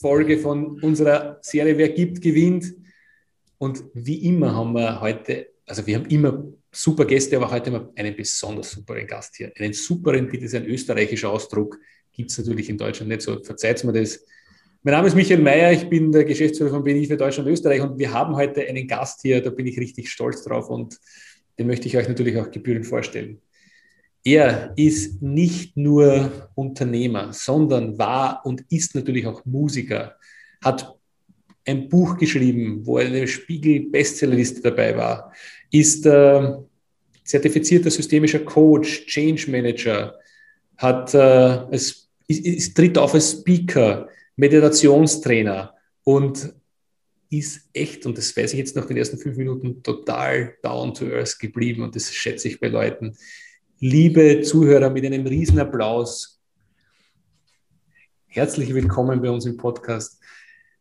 Folge von unserer Serie Wer gibt, gewinnt. Und wie immer haben wir heute, also wir haben immer super Gäste, aber heute haben wir einen besonders superen Gast hier. Einen superen, bitte ist ein österreichischer Ausdruck, gibt es natürlich in Deutschland nicht so, verzeiht mir das. Mein Name ist Michael Mayer, ich bin der Geschäftsführer von BNI für Deutschland und Österreich und wir haben heute einen Gast hier, da bin ich richtig stolz drauf und den möchte ich euch natürlich auch gebührend vorstellen. Er ist nicht nur Unternehmer, sondern war und ist natürlich auch Musiker, hat ein Buch geschrieben, wo eine Spiegel-Bestsellerliste dabei war, ist äh, zertifizierter systemischer Coach, Change Manager, hat, äh, es, ist, ist, tritt auf als Speaker, Meditationstrainer und ist echt, und das weiß ich jetzt nach den ersten fünf Minuten, total down to earth geblieben und das schätze ich bei Leuten liebe Zuhörer, mit einem Riesenapplaus. Herzlich willkommen bei uns im Podcast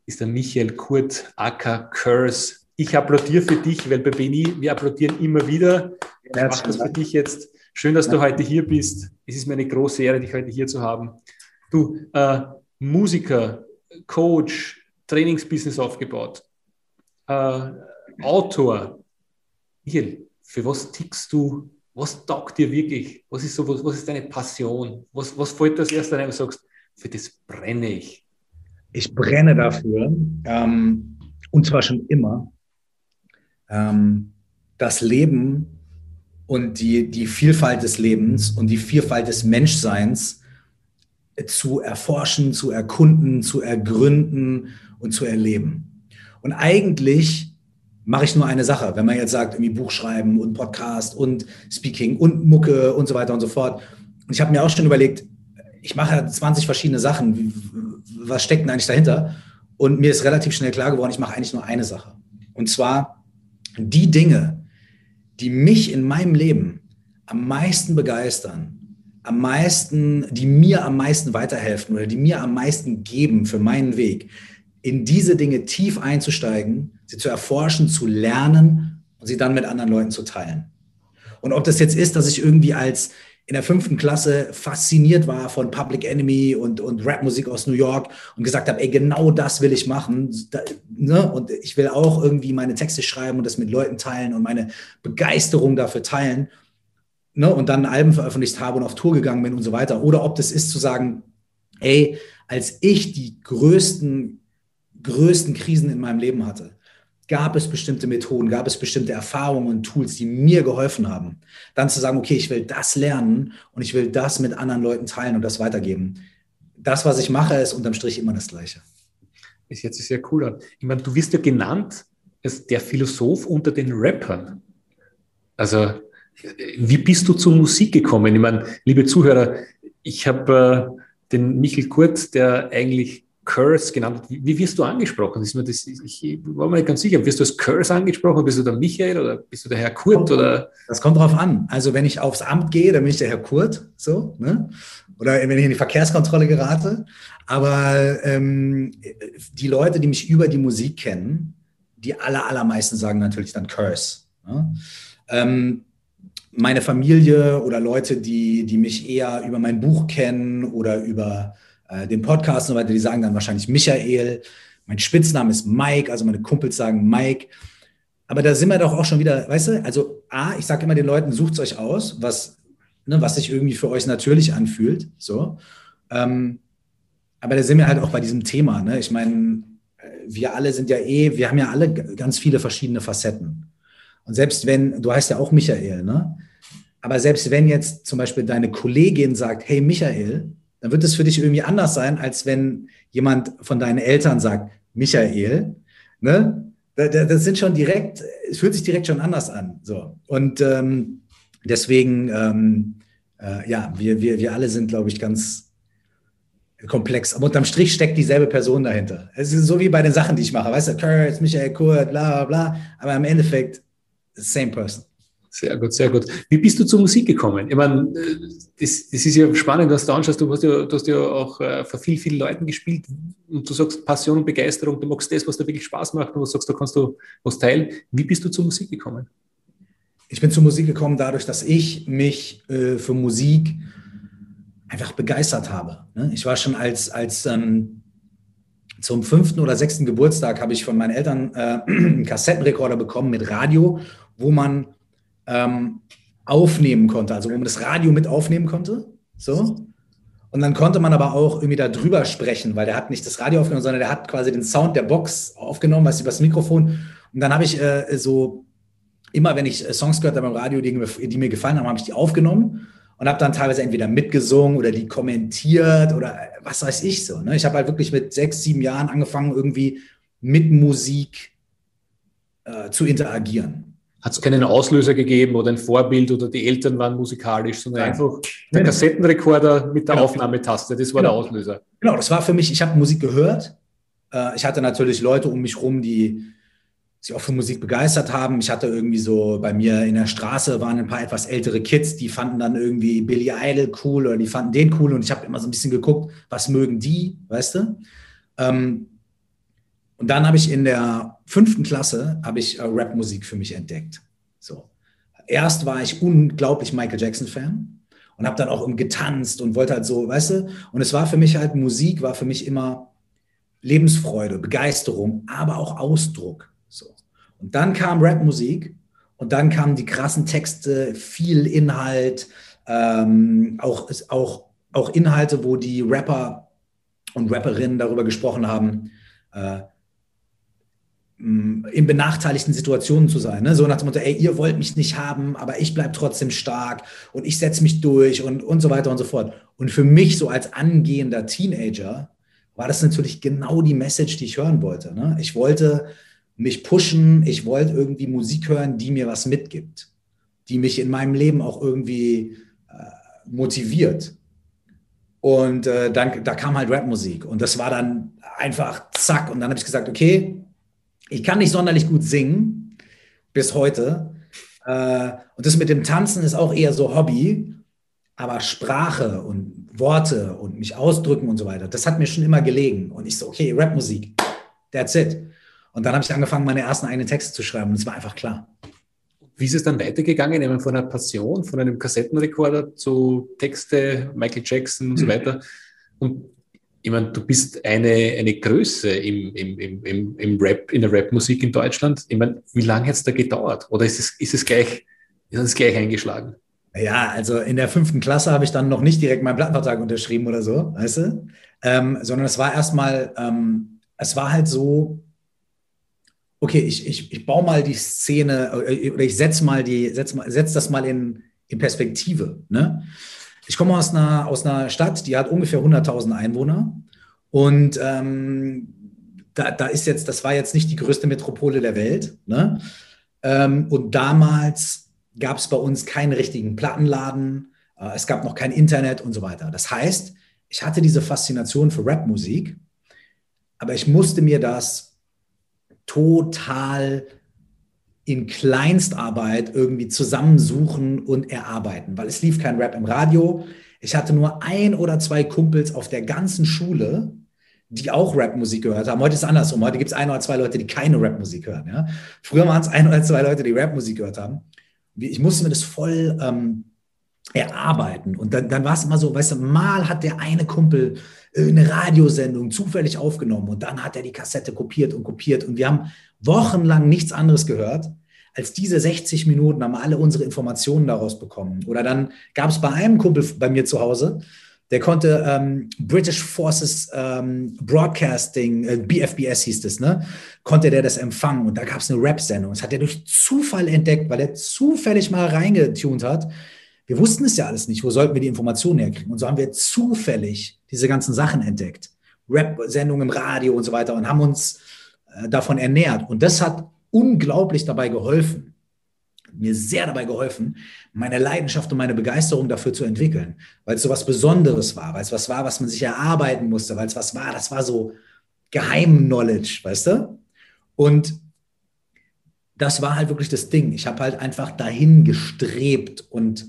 ist der Michael Kurt Acker Curse. Ich applaudiere für dich, weil bei Beni, wir applaudieren immer wieder. Ich mache das für dich jetzt. Schön, dass du heute hier bist. Es ist mir eine große Ehre, dich heute hier zu haben. Du, äh, Musiker, Coach, Trainingsbusiness aufgebaut, äh, Autor. Michael, für was tickst du was taugt dir wirklich? Was ist so, was, was ist deine Passion? Was, was fällt das erste ein, wenn du sagst, für das brenne ich? Ich brenne dafür, ähm, und zwar schon immer, ähm, das Leben und die, die Vielfalt des Lebens und die Vielfalt des Menschseins zu erforschen, zu erkunden, zu ergründen und zu erleben. Und eigentlich mache ich nur eine Sache. Wenn man jetzt sagt, irgendwie Buch schreiben und Podcast und Speaking und Mucke und so weiter und so fort. Und ich habe mir auch schon überlegt, ich mache 20 verschiedene Sachen. Was steckt denn eigentlich dahinter? Und mir ist relativ schnell klar geworden, ich mache eigentlich nur eine Sache. Und zwar die Dinge, die mich in meinem Leben am meisten begeistern, am meisten, die mir am meisten weiterhelfen oder die mir am meisten geben für meinen Weg, in diese Dinge tief einzusteigen sie zu erforschen, zu lernen und sie dann mit anderen Leuten zu teilen. Und ob das jetzt ist, dass ich irgendwie als in der fünften Klasse fasziniert war von Public Enemy und, und Rapmusik aus New York und gesagt habe, ey, genau das will ich machen. Da, ne? Und ich will auch irgendwie meine Texte schreiben und das mit Leuten teilen und meine Begeisterung dafür teilen. Ne? Und dann Alben veröffentlicht habe und auf Tour gegangen bin und so weiter. Oder ob das ist zu sagen, ey, als ich die größten, größten Krisen in meinem Leben hatte, gab es bestimmte Methoden, gab es bestimmte Erfahrungen und Tools, die mir geholfen haben. Dann zu sagen, okay, ich will das lernen und ich will das mit anderen Leuten teilen und das weitergeben. Das, was ich mache, ist unterm Strich immer das Gleiche. Ist jetzt sehr cool Ich meine, du wirst ja genannt als der Philosoph unter den Rappern. Also, wie bist du zur Musik gekommen? Ich meine, liebe Zuhörer, ich habe äh, den Michael Kurt, der eigentlich Curse genannt. Wie, wie wirst du angesprochen? Ist mir das, ich war mir nicht ganz sicher. Wirst du als Curse angesprochen? Bist du der Michael oder bist du der Herr Kurt? Kommt, oder? Das kommt drauf an. Also wenn ich aufs Amt gehe, dann bin ich der Herr Kurt. So, ne? Oder wenn ich in die Verkehrskontrolle gerate. Aber ähm, die Leute, die mich über die Musik kennen, die aller, allermeisten sagen natürlich dann Curse. Ne? Ähm, meine Familie oder Leute, die, die mich eher über mein Buch kennen oder über äh, den Podcast und so weiter, die sagen dann wahrscheinlich Michael. Mein Spitzname ist Mike, also meine Kumpels sagen Mike. Aber da sind wir doch auch schon wieder, weißt du, also A, ich sage immer den Leuten, sucht es euch aus, was, ne, was sich irgendwie für euch natürlich anfühlt. So. Ähm, aber da sind wir halt auch bei diesem Thema. Ne? Ich meine, wir alle sind ja eh, wir haben ja alle ganz viele verschiedene Facetten. Und selbst wenn, du heißt ja auch Michael, ne? Aber selbst wenn jetzt zum Beispiel deine Kollegin sagt, hey Michael, dann wird es für dich irgendwie anders sein, als wenn jemand von deinen Eltern sagt, Michael, ne? Das sind schon direkt, es fühlt sich direkt schon anders an. So. Und ähm, deswegen, ähm, äh, ja, wir, wir, wir alle sind, glaube ich, ganz, komplex. Aber unterm Strich steckt dieselbe Person dahinter. Es ist so wie bei den Sachen, die ich mache. Weißt du, Kurt, Michael Kurt, bla, bla, bla. Aber im Endeffekt, same person. Sehr gut, sehr gut. Wie bist du zur Musik gekommen? Ich meine, das, das ist ja spannend, was du anschaust. Du hast ja, du hast ja auch äh, vor viel, vielen Leuten gespielt und du sagst Passion und Begeisterung, du magst das, was dir wirklich Spaß macht und du sagst, da kannst du was teilen. Wie bist du zur Musik gekommen? Ich bin zur Musik gekommen dadurch, dass ich mich äh, für Musik einfach begeistert habe. Ne? Ich war schon als, als ähm, zum fünften oder sechsten Geburtstag habe ich von meinen Eltern äh, einen Kassettenrekorder bekommen mit Radio, wo man ähm, aufnehmen konnte, also wo man das Radio mit aufnehmen konnte. So. Und dann konnte man aber auch irgendwie da drüber sprechen, weil der hat nicht das Radio aufgenommen, sondern der hat quasi den Sound der Box aufgenommen, du, über das Mikrofon. Und dann habe ich äh, so, immer wenn ich äh, Songs gehört habe im Radio, die, die mir gefallen haben, habe ich die aufgenommen und habe dann teilweise entweder mitgesungen oder die kommentiert oder äh, was weiß ich so. Ne? Ich habe halt wirklich mit sechs, sieben Jahren angefangen, irgendwie mit Musik äh, zu interagieren. Hat es keinen Auslöser gegeben oder ein Vorbild oder die Eltern waren musikalisch, sondern Nein. einfach der Kassettenrekorder mit der genau. Aufnahmetaste, das war genau. der Auslöser. Genau, das war für mich, ich habe Musik gehört. Äh, ich hatte natürlich Leute um mich rum, die sich auch für Musik begeistert haben. Ich hatte irgendwie so, bei mir in der Straße waren ein paar etwas ältere Kids, die fanden dann irgendwie Billy Idol cool oder die fanden den cool und ich habe immer so ein bisschen geguckt, was mögen die, weißt du? Ähm, und dann habe ich in der fünften Klasse habe ich äh, Rapmusik für mich entdeckt. So. Erst war ich unglaublich Michael Jackson-Fan und habe dann auch getanzt und wollte halt so, weißt du? Und es war für mich halt, Musik war für mich immer Lebensfreude, Begeisterung, aber auch Ausdruck. Und dann kam Rapmusik und dann kamen die krassen Texte, viel Inhalt, ähm, auch, auch, auch Inhalte, wo die Rapper und Rapperinnen darüber gesprochen haben, äh, in benachteiligten Situationen zu sein. Ne? So nach dem Motto, ey, ihr wollt mich nicht haben, aber ich bleibe trotzdem stark und ich setze mich durch und, und so weiter und so fort. Und für mich so als angehender Teenager war das natürlich genau die Message, die ich hören wollte. Ne? Ich wollte mich pushen. Ich wollte irgendwie Musik hören, die mir was mitgibt, die mich in meinem Leben auch irgendwie äh, motiviert. Und äh, dann, da kam halt Rapmusik und das war dann einfach zack. Und dann habe ich gesagt, okay, ich kann nicht sonderlich gut singen bis heute. Äh, und das mit dem Tanzen ist auch eher so Hobby, aber Sprache und Worte und mich ausdrücken und so weiter, das hat mir schon immer gelegen. Und ich so, okay, Rapmusik, that's it. Und dann habe ich angefangen, meine ersten eigenen Texte zu schreiben. Und es war einfach klar. Wie ist es dann weitergegangen? Eben von einer Passion, von einem Kassettenrekorder zu Texte, Michael Jackson und so weiter. Und ich meine, du bist eine, eine Größe im, im, im, im Rap, in der Rapmusik in Deutschland. Ich meine, wie lange hat es da gedauert? Oder ist es, ist es gleich, ist es gleich eingeschlagen? Ja, also in der fünften Klasse habe ich dann noch nicht direkt meinen Plattenvertrag unterschrieben oder so, weißt du? Ähm, sondern es war erstmal, ähm, es war halt so, okay, ich, ich, ich baue mal die Szene äh, oder ich setze mal die, setz, setz das mal in, in Perspektive. Ne? Ich komme aus einer, aus einer Stadt, die hat ungefähr 100.000 Einwohner und ähm, da, da ist jetzt, das war jetzt nicht die größte Metropole der Welt. Ne? Ähm, und damals gab es bei uns keinen richtigen Plattenladen, äh, es gab noch kein Internet und so weiter. Das heißt, ich hatte diese Faszination für Rapmusik, aber ich musste mir das total in Kleinstarbeit irgendwie zusammensuchen und erarbeiten, weil es lief kein Rap im Radio. Ich hatte nur ein oder zwei Kumpels auf der ganzen Schule, die auch Rapmusik gehört haben. Heute ist es andersrum. Heute gibt es ein oder zwei Leute, die keine Rapmusik hören. Ja? Früher waren es ein oder zwei Leute, die Rapmusik gehört haben. Ich musste mir das voll ähm, erarbeiten. Und dann, dann war es immer so, weißt du, mal hat der eine Kumpel eine Radiosendung zufällig aufgenommen und dann hat er die Kassette kopiert und kopiert und wir haben wochenlang nichts anderes gehört als diese 60 Minuten, haben alle unsere Informationen daraus bekommen. Oder dann gab es bei einem Kumpel bei mir zu Hause, der konnte ähm, British Forces ähm, Broadcasting, äh, BFBS hieß es, ne? Konnte der das empfangen und da gab es eine Rap-Sendung. Das hat er durch Zufall entdeckt, weil er zufällig mal reingetunt hat wir wussten es ja alles nicht. Wo sollten wir die Informationen herkriegen? Und so haben wir zufällig diese ganzen Sachen entdeckt. Rap-Sendungen im Radio und so weiter und haben uns äh, davon ernährt. Und das hat unglaublich dabei geholfen, mir sehr dabei geholfen, meine Leidenschaft und meine Begeisterung dafür zu entwickeln, weil es so was Besonderes war, weil es was war, was man sich erarbeiten musste, weil es was war, das war so Geheim-Knowledge, weißt du? Und das war halt wirklich das Ding. Ich habe halt einfach dahin gestrebt und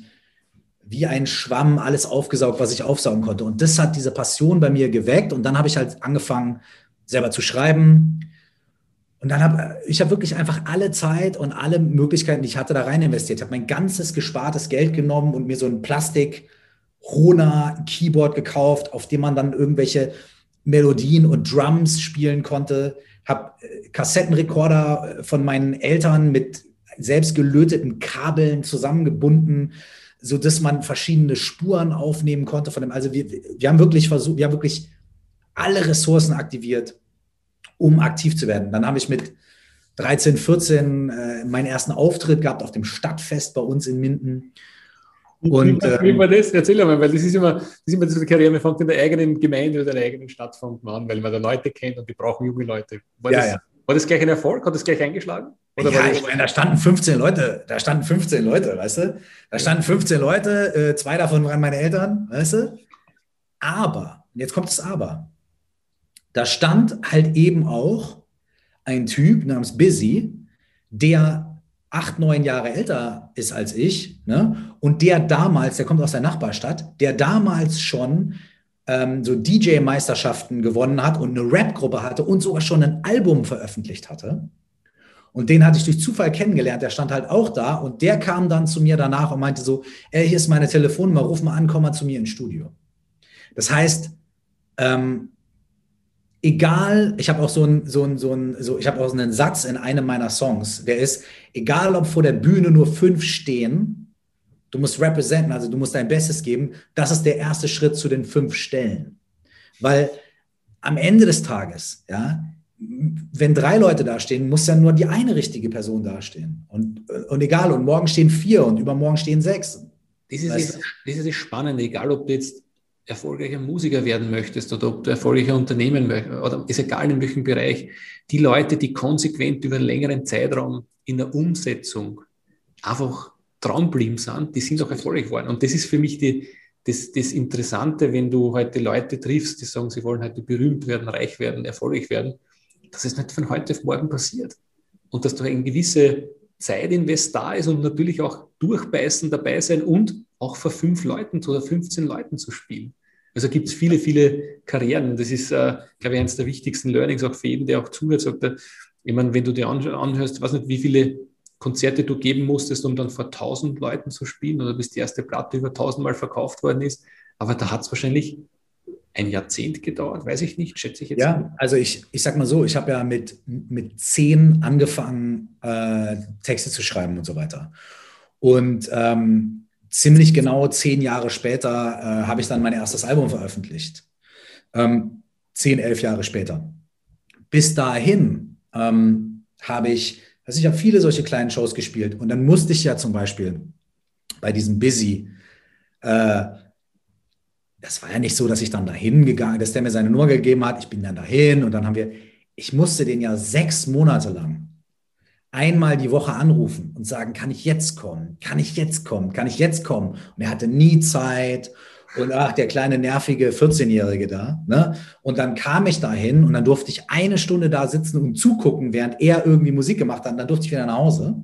wie ein Schwamm alles aufgesaugt, was ich aufsaugen konnte. Und das hat diese Passion bei mir geweckt. Und dann habe ich halt angefangen, selber zu schreiben. Und dann habe ich habe wirklich einfach alle Zeit und alle Möglichkeiten, die ich hatte, da rein investiert. Ich habe mein ganzes gespartes Geld genommen und mir so ein Plastik Rona Keyboard gekauft, auf dem man dann irgendwelche Melodien und Drums spielen konnte. Habe äh, Kassettenrekorder äh, von meinen Eltern mit selbst gelöteten Kabeln zusammengebunden so dass man verschiedene Spuren aufnehmen konnte von dem. Also wir, wir haben wirklich versucht, wir haben wirklich alle Ressourcen aktiviert, um aktiv zu werden. Dann habe ich mit 13, 14 äh, meinen ersten Auftritt gehabt auf dem Stadtfest bei uns in Minden. Und, wie, wie war das? Erzähl mal, weil das ist immer, das ist immer diese Karriere, man fängt in der eigenen Gemeinde oder der eigenen Stadt fängt man an, weil man da Leute kennt und die brauchen junge Leute. War, ja, das, ja. War das gleich ein Erfolg? Hat das gleich eingeschlagen? Oder ja, ich meine, da standen 15 Leute, da standen 15 Leute, weißt du? Da standen 15 Leute, äh, zwei davon waren meine Eltern, weißt du? Aber, jetzt kommt das Aber. Da stand halt eben auch ein Typ namens Busy, der acht, neun Jahre älter ist als ich, ne? Und der damals, der kommt aus der Nachbarstadt, der damals schon ähm, so DJ-Meisterschaften gewonnen hat und eine Rap-Gruppe hatte und sogar schon ein Album veröffentlicht hatte. Und den hatte ich durch Zufall kennengelernt. Der stand halt auch da und der kam dann zu mir danach und meinte so: Ey, hier ist meine Telefonnummer, ruf mal an, komm mal zu mir ins Studio. Das heißt, ähm, egal, ich habe auch so einen, so so einen, so, ich habe auch so einen Satz in einem meiner Songs, der ist, egal ob vor der Bühne nur fünf stehen, du musst representen, also du musst dein Bestes geben, das ist der erste Schritt zu den fünf Stellen. Weil am Ende des Tages, ja, wenn drei Leute dastehen, muss ja nur die eine richtige Person dastehen. Und, und egal, und morgen stehen vier und übermorgen stehen sechs. Das ist, das, das ist das Spannende, egal ob du jetzt erfolgreicher Musiker werden möchtest oder ob du erfolgreicher Unternehmen möchtest, oder ist egal in welchem Bereich, die Leute, die konsequent über einen längeren Zeitraum in der Umsetzung einfach dranbleiben sind, die sind auch erfolgreich geworden. Und das ist für mich die, das, das Interessante, wenn du heute Leute triffst, die sagen, sie wollen heute berühmt werden, reich werden, erfolgreich werden dass es nicht von heute auf morgen passiert. Und dass da eine gewisse Zeitinvest da ist und natürlich auch durchbeißen dabei sein und auch vor fünf Leuten oder 15 Leuten zu spielen. Also gibt es viele, viele Karrieren. Das ist, äh, glaube ich, eines der wichtigsten Learnings auch für jeden, der auch zuhört. Sagt er, ich meine, wenn du dir anhörst, ich weiß nicht, wie viele Konzerte du geben musstest, um dann vor 1000 Leuten zu spielen oder bis die erste Platte über 1000 Mal verkauft worden ist. Aber da hat es wahrscheinlich ein Jahrzehnt gedauert, weiß ich nicht, schätze ich jetzt. Ja, mal. also ich, ich sag mal so, ich habe ja mit, mit zehn angefangen, äh, Texte zu schreiben und so weiter. Und ähm, ziemlich genau zehn Jahre später äh, habe ich dann mein erstes Album veröffentlicht. Ähm, zehn, elf Jahre später. Bis dahin ähm, habe ich, also ich habe viele solche kleinen Shows gespielt und dann musste ich ja zum Beispiel bei diesem Busy äh, das war ja nicht so, dass ich dann dahin gegangen, dass der mir seine Nummer gegeben hat. Ich bin dann dahin und dann haben wir, ich musste den ja sechs Monate lang einmal die Woche anrufen und sagen, kann ich jetzt kommen? Kann ich jetzt kommen? Kann ich jetzt kommen? Und er hatte nie Zeit. Und ach, der kleine nervige 14-Jährige da. Ne? Und dann kam ich dahin und dann durfte ich eine Stunde da sitzen und zugucken, während er irgendwie Musik gemacht hat. Und dann durfte ich wieder nach Hause.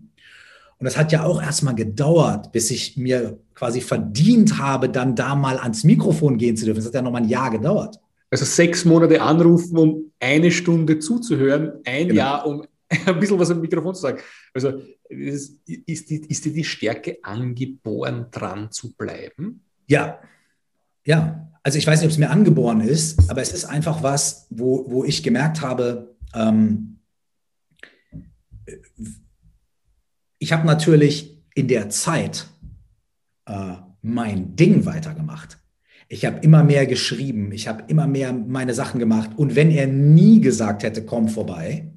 Und das hat ja auch erstmal gedauert, bis ich mir quasi verdient habe, dann da mal ans Mikrofon gehen zu dürfen. Das hat ja nochmal ein Jahr gedauert. Also sechs Monate anrufen, um eine Stunde zuzuhören, ein genau. Jahr, um ein bisschen was am Mikrofon zu sagen. Also ist, ist, die, ist dir die Stärke angeboren, dran zu bleiben? Ja, ja. Also ich weiß nicht, ob es mir angeboren ist, aber es ist einfach was, wo, wo ich gemerkt habe, ähm, ich habe natürlich in der Zeit äh, mein Ding weitergemacht. Ich habe immer mehr geschrieben, ich habe immer mehr meine Sachen gemacht. Und wenn er nie gesagt hätte, komm vorbei,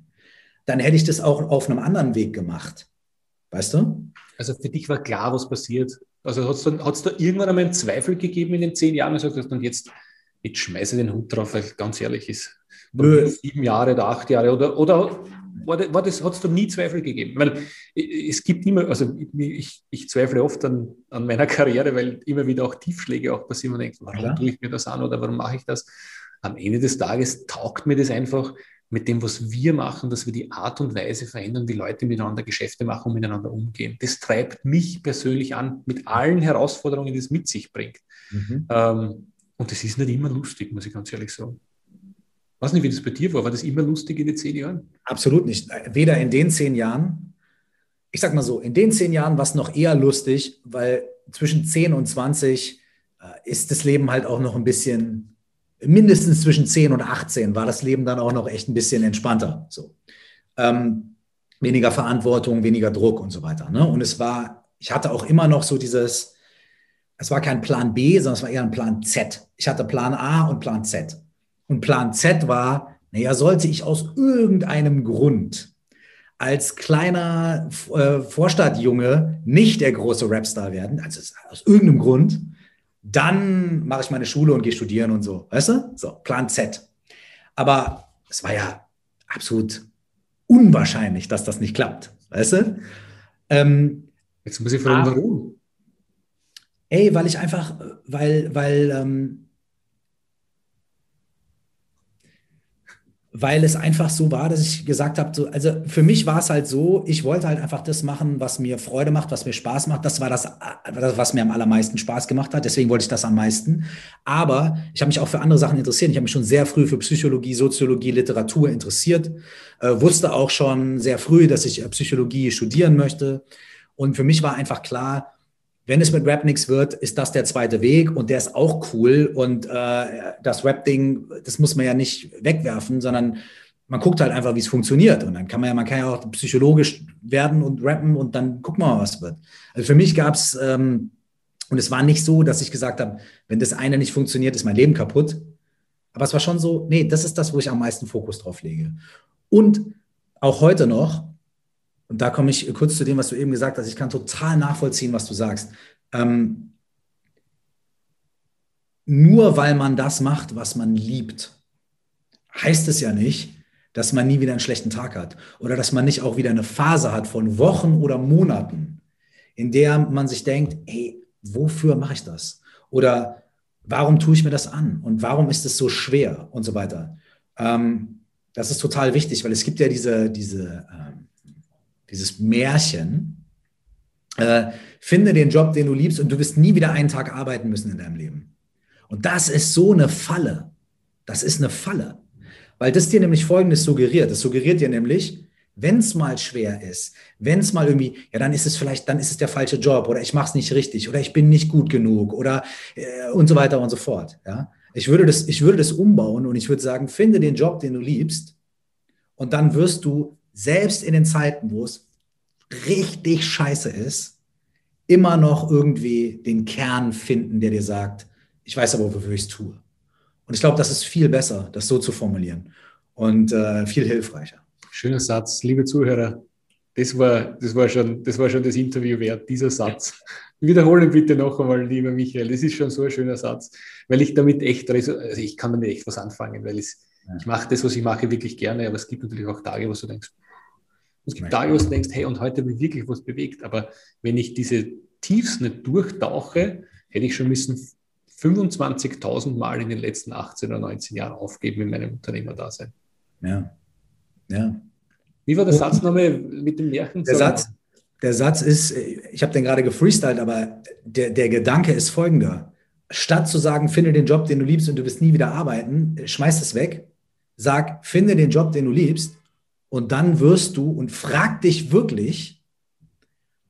dann hätte ich das auch auf einem anderen Weg gemacht. Weißt du? Also für dich war klar, was passiert. Also hat es da, da irgendwann einmal einen Zweifel gegeben in den zehn Jahren und gesagt, und jetzt, jetzt schmeiße den Hut drauf, weil ganz ehrlich ist, sieben Jahre oder acht Jahre oder, oder war das, war das hat es da nie Zweifel gegeben? Weil es gibt immer, also ich, ich zweifle oft an, an meiner Karriere, weil immer wieder auch Tiefschläge auch passieren und denke, warum ja. tue ich mir das an oder warum mache ich das? Am Ende des Tages taugt mir das einfach mit dem, was wir machen, dass wir die Art und Weise verändern, wie Leute miteinander Geschäfte machen und miteinander umgehen. Das treibt mich persönlich an, mit allen Herausforderungen, die es mit sich bringt. Mhm. Ähm, und das ist nicht immer lustig, muss ich ganz ehrlich sagen. Ich weiß nicht, wie das bei dir war. War das immer lustig in den zehn Jahren? Absolut nicht. Weder in den zehn Jahren, ich sag mal so, in den zehn Jahren war es noch eher lustig, weil zwischen zehn und 20 äh, ist das Leben halt auch noch ein bisschen, mindestens zwischen 10 und 18 war das Leben dann auch noch echt ein bisschen entspannter. So. Ähm, weniger Verantwortung, weniger Druck und so weiter. Ne? Und es war, ich hatte auch immer noch so dieses, es war kein Plan B, sondern es war eher ein Plan Z. Ich hatte Plan A und Plan Z. Und Plan Z war, naja, sollte ich aus irgendeinem Grund als kleiner äh, Vorstadtjunge nicht der große Rapstar werden, also aus irgendeinem Grund, dann mache ich meine Schule und gehe studieren und so. Weißt du? So, Plan Z. Aber es war ja absolut unwahrscheinlich, dass das nicht klappt. Weißt du? Ähm, Jetzt muss ich fragen, warum? Ey, weil ich einfach, weil, weil, ähm, weil es einfach so war, dass ich gesagt habe, so, also für mich war es halt so, ich wollte halt einfach das machen, was mir Freude macht, was mir Spaß macht. Das war das, was mir am allermeisten Spaß gemacht hat. Deswegen wollte ich das am meisten. Aber ich habe mich auch für andere Sachen interessiert. Ich habe mich schon sehr früh für Psychologie, Soziologie, Literatur interessiert. Äh, wusste auch schon sehr früh, dass ich äh, Psychologie studieren möchte. Und für mich war einfach klar, wenn es mit Rap nichts wird, ist das der zweite Weg und der ist auch cool. Und äh, das Rap-Ding, das muss man ja nicht wegwerfen, sondern man guckt halt einfach, wie es funktioniert. Und dann kann man ja, man kann ja auch psychologisch werden und rappen und dann gucken wir mal, was wird. Also für mich gab es, ähm, und es war nicht so, dass ich gesagt habe, wenn das eine nicht funktioniert, ist mein Leben kaputt. Aber es war schon so, nee, das ist das, wo ich am meisten Fokus drauf lege. Und auch heute noch, und da komme ich kurz zu dem, was du eben gesagt hast. Ich kann total nachvollziehen, was du sagst. Ähm, nur weil man das macht, was man liebt, heißt es ja nicht, dass man nie wieder einen schlechten Tag hat oder dass man nicht auch wieder eine Phase hat von Wochen oder Monaten, in der man sich denkt, hey, wofür mache ich das? Oder warum tue ich mir das an? Und warum ist es so schwer? Und so weiter. Ähm, das ist total wichtig, weil es gibt ja diese, diese ähm, dieses Märchen, äh, finde den Job, den du liebst und du wirst nie wieder einen Tag arbeiten müssen in deinem Leben. Und das ist so eine Falle. Das ist eine Falle. Weil das dir nämlich Folgendes suggeriert. Das suggeriert dir nämlich, wenn es mal schwer ist, wenn es mal irgendwie, ja, dann ist es vielleicht, dann ist es der falsche Job oder ich mache es nicht richtig oder ich bin nicht gut genug oder äh, und so weiter und so fort. Ja? Ich, würde das, ich würde das umbauen und ich würde sagen, finde den Job, den du liebst und dann wirst du selbst in den Zeiten, wo es richtig scheiße ist, immer noch irgendwie den Kern finden, der dir sagt, ich weiß aber, wofür ich es tue. Und ich glaube, das ist viel besser, das so zu formulieren und äh, viel hilfreicher. Schöner Satz, liebe Zuhörer. Das war, das, war schon, das war schon das Interview wert, dieser Satz. Wiederhole bitte noch einmal, lieber Michael. Das ist schon so ein schöner Satz, weil ich damit echt, also ich kann damit echt was anfangen, weil ich, ja. ich mache das, was ich mache, wirklich gerne, aber es gibt natürlich auch Tage, wo du denkst, es gibt wo du denkst, hey, und heute habe ich wirklich was bewegt. Aber wenn ich diese Tiefs nicht durchtauche, hätte ich schon müssen 25.000 Mal in den letzten 18 oder 19 Jahren aufgeben in meinem Unternehmerdasein. Ja. Ja. Wie war der Satz nochmal mit dem Märchen? Der Satz, der Satz ist, ich habe den gerade gefreestylt, aber der, der Gedanke ist folgender. Statt zu sagen, finde den Job, den du liebst und du wirst nie wieder arbeiten, schmeiß es weg. Sag, finde den Job, den du liebst und dann wirst du und frag dich wirklich,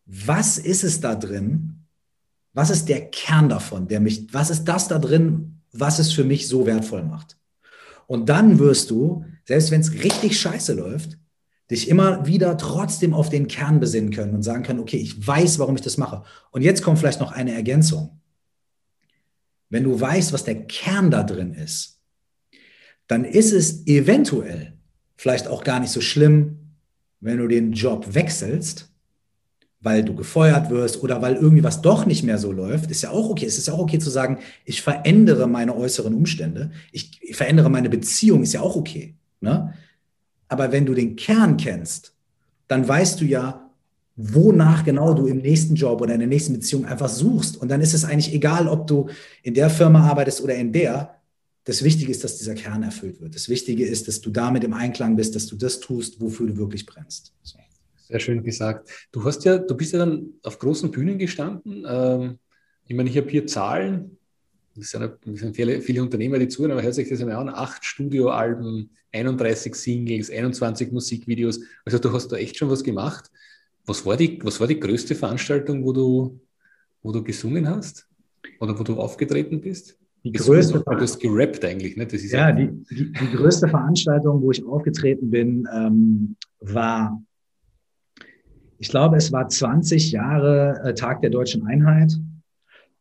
was ist es da drin? Was ist der Kern davon, der mich, was ist das da drin, was es für mich so wertvoll macht? Und dann wirst du, selbst wenn es richtig scheiße läuft, dich immer wieder trotzdem auf den Kern besinnen können und sagen können, okay, ich weiß, warum ich das mache. Und jetzt kommt vielleicht noch eine Ergänzung. Wenn du weißt, was der Kern da drin ist, dann ist es eventuell vielleicht auch gar nicht so schlimm, wenn du den Job wechselst, weil du gefeuert wirst oder weil irgendwie was doch nicht mehr so läuft, ist ja auch okay. Es ist ja auch okay zu sagen, ich verändere meine äußeren Umstände, ich, verändere meine Beziehung, ist ja auch okay. Ne? Aber wenn du den Kern kennst, dann weißt du ja, wonach genau du im nächsten Job oder in der nächsten Beziehung einfach suchst. Und dann ist es eigentlich egal, ob du in der Firma arbeitest oder in der. Das Wichtige ist, dass dieser Kern erfüllt wird. Das Wichtige ist, dass du damit im Einklang bist, dass du das tust, wofür du wirklich brennst. So. Sehr schön gesagt. Du hast ja, du bist ja dann auf großen Bühnen gestanden. Ähm, ich meine, ich habe hier Zahlen. Es sind, sind viele, viele, Unternehmer, die zuhören, aber hört sich das einmal an. Acht Studioalben, 31 Singles, 21 Musikvideos. Also du hast da echt schon was gemacht. Was war die, was war die größte Veranstaltung, wo du, wo du gesungen hast? Oder wo du aufgetreten bist? Die größte du hast gerappt eigentlich, ne? Das ist ja, die, die, die, größte Veranstaltung, wo ich aufgetreten bin, ähm, war ich glaube, es war 20 Jahre äh, Tag der deutschen Einheit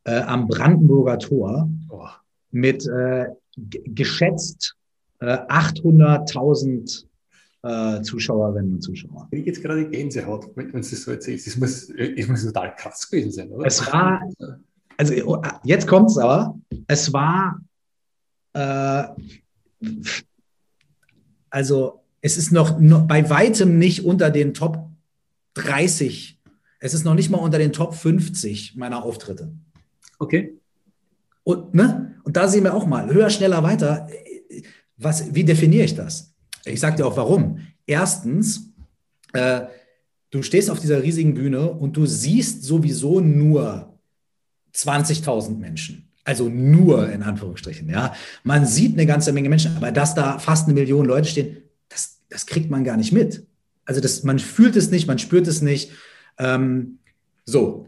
äh, am Brandenburger Tor oh. mit äh, geschätzt 800.000 äh, äh, Zuschauerinnen und Zuschauer. Ich jetzt gerade Gänsehaut, wenn du das so erzählst. Das muss, das muss total krass gewesen sein, oder? Es war, also oh, jetzt kommt es aber, es war, äh, also es ist noch, noch bei weitem nicht unter den Top 30. Es ist noch nicht mal unter den Top 50 meiner Auftritte. Okay. Und, ne? und da sehen wir auch mal, höher, schneller, weiter. Was, wie definiere ich das? Ich sage dir auch warum. Erstens, äh, du stehst auf dieser riesigen Bühne und du siehst sowieso nur 20.000 Menschen. Also nur in Anführungsstrichen. Ja, man sieht eine ganze Menge Menschen, aber dass da fast eine Million Leute stehen, das, das kriegt man gar nicht mit. Also das, man fühlt es nicht, man spürt es nicht. Ähm, so,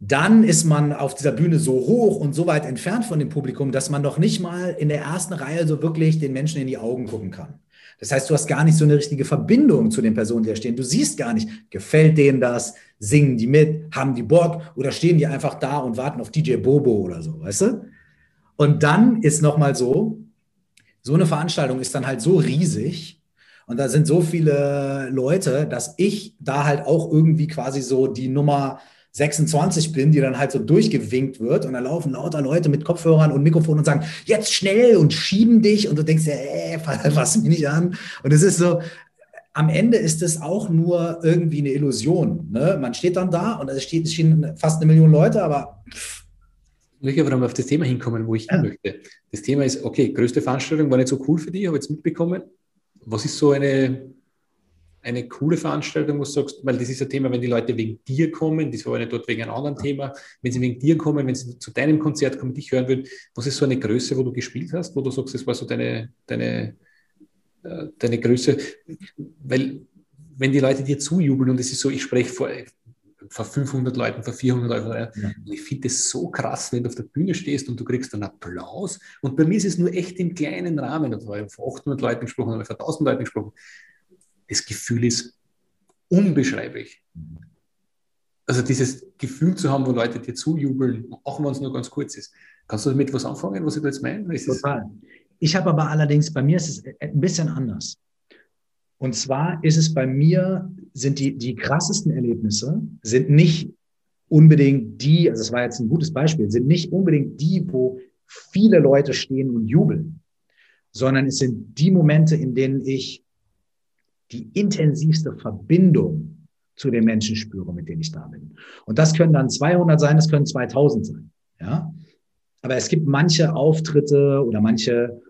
dann ist man auf dieser Bühne so hoch und so weit entfernt von dem Publikum, dass man doch nicht mal in der ersten Reihe so wirklich den Menschen in die Augen gucken kann. Das heißt, du hast gar nicht so eine richtige Verbindung zu den Personen, die da stehen. Du siehst gar nicht, gefällt denen das, singen die mit, haben die Bock oder stehen die einfach da und warten auf DJ Bobo oder so, weißt du? Und dann ist nochmal so, so eine Veranstaltung ist dann halt so riesig, und da sind so viele Leute, dass ich da halt auch irgendwie quasi so die Nummer 26 bin, die dann halt so durchgewinkt wird und da laufen lauter Leute mit Kopfhörern und Mikrofon und sagen, jetzt schnell und schieben dich und du denkst ja, äh, fass mich nicht an. Und es ist so, am Ende ist es auch nur irgendwie eine Illusion. Ne? Man steht dann da und es steht, es stehen fast eine Million Leute, aber pff. Ich möchte aber auf das Thema hinkommen, wo ich ja. hin möchte. Das Thema ist, okay, größte Veranstaltung war nicht so cool für dich, habe jetzt mitbekommen was ist so eine, eine coole Veranstaltung, wo du sagst, weil das ist ein Thema, wenn die Leute wegen dir kommen, das war ja nicht dort wegen einem anderen Thema, wenn sie wegen dir kommen, wenn sie zu deinem Konzert kommen, dich hören würden, was ist so eine Größe, wo du gespielt hast, wo du sagst, das war so deine, deine, äh, deine Größe, weil wenn die Leute dir zujubeln und es ist so, ich spreche vor, vor 500 Leuten, vor 400 Leuten. Ja. Und ich finde es so krass, wenn du auf der Bühne stehst und du kriegst einen Applaus. Und bei mir ist es nur echt im kleinen Rahmen. Da habe ich vor 800 Leuten gesprochen, habe ich vor 1000 Leuten gesprochen. Das Gefühl ist unbeschreiblich. Also dieses Gefühl zu haben, wo Leute dir zujubeln, auch wenn es nur ganz kurz ist. Kannst du damit was anfangen, was ich jetzt meine? Total. Ich habe aber allerdings, bei mir ist es ein bisschen anders. Und zwar ist es bei mir, sind die, die krassesten Erlebnisse, sind nicht unbedingt die, also es war jetzt ein gutes Beispiel, sind nicht unbedingt die, wo viele Leute stehen und jubeln, sondern es sind die Momente, in denen ich die intensivste Verbindung zu den Menschen spüre, mit denen ich da bin. Und das können dann 200 sein, das können 2000 sein. Ja? Aber es gibt manche Auftritte oder manche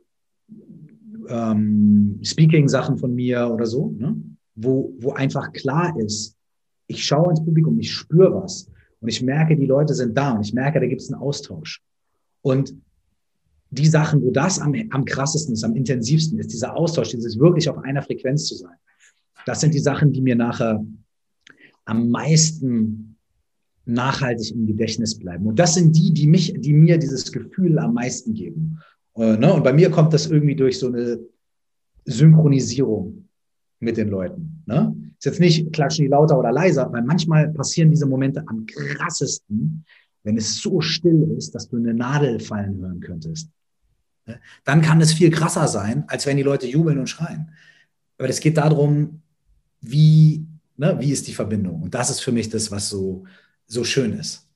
ähm, Speaking-Sachen von mir oder so, ne? wo, wo einfach klar ist, ich schaue ins Publikum, ich spüre was und ich merke, die Leute sind da und ich merke, da gibt es einen Austausch. Und die Sachen, wo das am, am krassesten ist, am intensivsten ist, dieser Austausch, dieses wirklich auf einer Frequenz zu sein, das sind die Sachen, die mir nachher am meisten nachhaltig im Gedächtnis bleiben. Und das sind die, die mich, die mir dieses Gefühl am meisten geben. Äh, ne? Und bei mir kommt das irgendwie durch so eine Synchronisierung mit den Leuten. Ne? Ist jetzt nicht klatschen die lauter oder leiser, weil manchmal passieren diese Momente am krassesten, wenn es so still ist, dass du eine Nadel fallen hören könntest. Ne? Dann kann es viel krasser sein, als wenn die Leute jubeln und schreien. Aber es geht darum, wie, ne, wie ist die Verbindung? Und das ist für mich das, was so, so schön ist.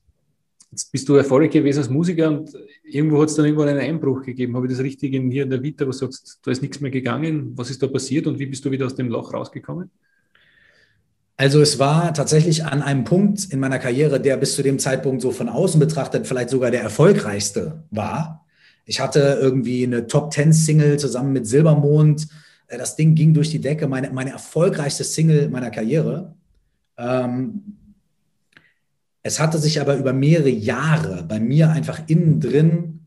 Jetzt bist du erfolgreich gewesen als Musiker und irgendwo hat es dann irgendwann einen Einbruch gegeben. Habe ich das richtig in, hier in der Vita, wo du sagst, da ist nichts mehr gegangen? Was ist da passiert und wie bist du wieder aus dem Loch rausgekommen? Also es war tatsächlich an einem Punkt in meiner Karriere, der bis zu dem Zeitpunkt so von außen betrachtet vielleicht sogar der erfolgreichste war. Ich hatte irgendwie eine Top-10-Single zusammen mit Silbermond. Äh, das Ding ging durch die Decke, meine, meine erfolgreichste Single meiner Karriere. Ähm, es hatte sich aber über mehrere Jahre bei mir einfach innen drin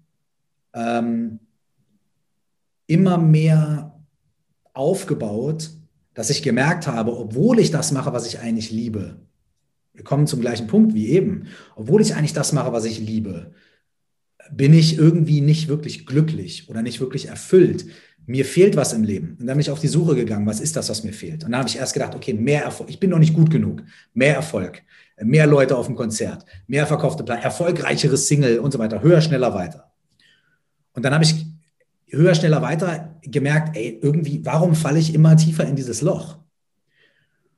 ähm, immer mehr aufgebaut, dass ich gemerkt habe, obwohl ich das mache, was ich eigentlich liebe, wir kommen zum gleichen Punkt wie eben, obwohl ich eigentlich das mache, was ich liebe, bin ich irgendwie nicht wirklich glücklich oder nicht wirklich erfüllt. Mir fehlt was im Leben. Und dann bin ich auf die Suche gegangen, was ist das, was mir fehlt? Und dann habe ich erst gedacht, okay, mehr Erfolg, ich bin noch nicht gut genug, mehr Erfolg mehr Leute auf dem Konzert, mehr verkaufte Platten, erfolgreicheres Single und so weiter, höher, schneller, weiter. Und dann habe ich höher, schneller, weiter gemerkt, ey, irgendwie, warum falle ich immer tiefer in dieses Loch?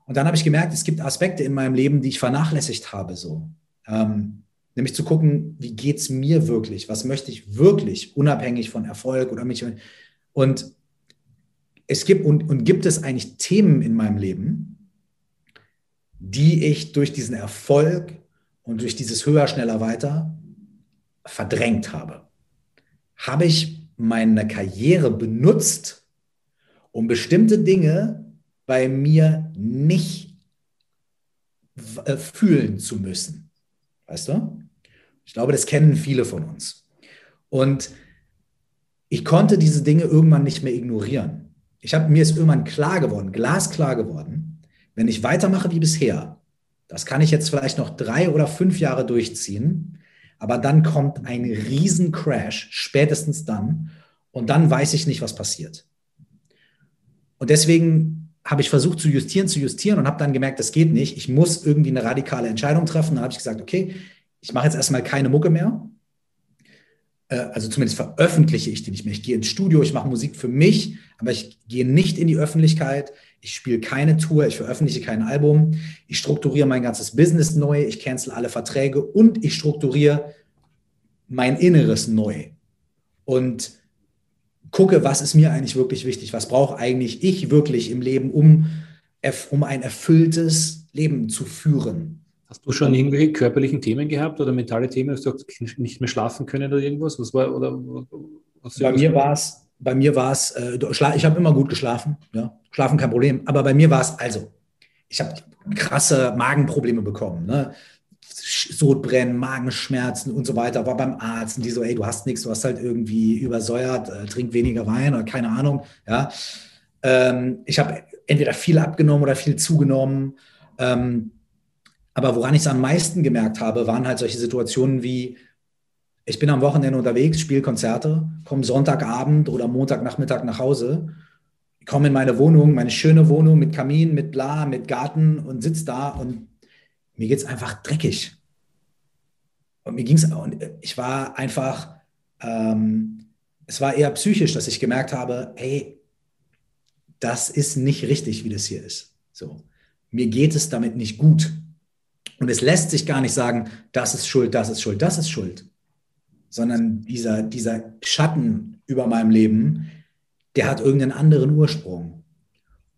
Und dann habe ich gemerkt, es gibt Aspekte in meinem Leben, die ich vernachlässigt habe, so. Ähm, nämlich zu gucken, wie geht es mir wirklich? Was möchte ich wirklich, unabhängig von Erfolg oder mich? Und es gibt, und, und gibt es eigentlich Themen in meinem Leben, die ich durch diesen Erfolg und durch dieses höher, schneller, weiter verdrängt habe. Habe ich meine Karriere benutzt, um bestimmte Dinge bei mir nicht äh, fühlen zu müssen. Weißt du? Ich glaube, das kennen viele von uns. Und ich konnte diese Dinge irgendwann nicht mehr ignorieren. Ich habe mir ist irgendwann klar geworden, glasklar geworden, wenn ich weitermache wie bisher, das kann ich jetzt vielleicht noch drei oder fünf Jahre durchziehen, aber dann kommt ein Riesencrash, spätestens dann, und dann weiß ich nicht, was passiert. Und deswegen habe ich versucht zu justieren, zu justieren und habe dann gemerkt, das geht nicht. Ich muss irgendwie eine radikale Entscheidung treffen. Dann habe ich gesagt, okay, ich mache jetzt erstmal keine Mucke mehr. Äh, also zumindest veröffentliche ich die nicht mehr. Ich gehe ins Studio, ich mache Musik für mich, aber ich gehe nicht in die Öffentlichkeit. Ich spiele keine Tour, ich veröffentliche kein Album. Ich strukturiere mein ganzes Business neu, ich cancel alle Verträge und ich strukturiere mein Inneres neu. Und gucke, was ist mir eigentlich wirklich wichtig? Was brauche eigentlich ich wirklich im Leben, um, um ein erfülltes Leben zu führen? Hast du schon irgendwelche körperlichen Themen gehabt oder mentale Themen, dass du nicht mehr schlafen können oder irgendwas? Was war, oder, bei mir war es, bei mir war es, äh, ich habe immer gut geschlafen, ja, schlafen kein Problem. Aber bei mir war es, also, ich habe krasse Magenprobleme bekommen, ne? Sodbrennen, Magenschmerzen und so weiter. War beim Arzt und die so, ey, du hast nichts, du hast halt irgendwie übersäuert, äh, trink weniger Wein oder keine Ahnung, ja. Ähm, ich habe entweder viel abgenommen oder viel zugenommen. Ähm, aber woran ich es am meisten gemerkt habe, waren halt solche Situationen wie, ich bin am Wochenende unterwegs, spiele Konzerte, komme Sonntagabend oder Montagnachmittag nach Hause, komme in meine Wohnung, meine schöne Wohnung mit Kamin, mit Bla, mit Garten und sitze da und mir geht es einfach dreckig. Und mir ging es, und ich war einfach, ähm, es war eher psychisch, dass ich gemerkt habe, hey, das ist nicht richtig, wie das hier ist. So, mir geht es damit nicht gut. Und es lässt sich gar nicht sagen, das ist schuld, das ist schuld, das ist schuld. Sondern dieser, dieser Schatten über meinem Leben, der hat irgendeinen anderen Ursprung.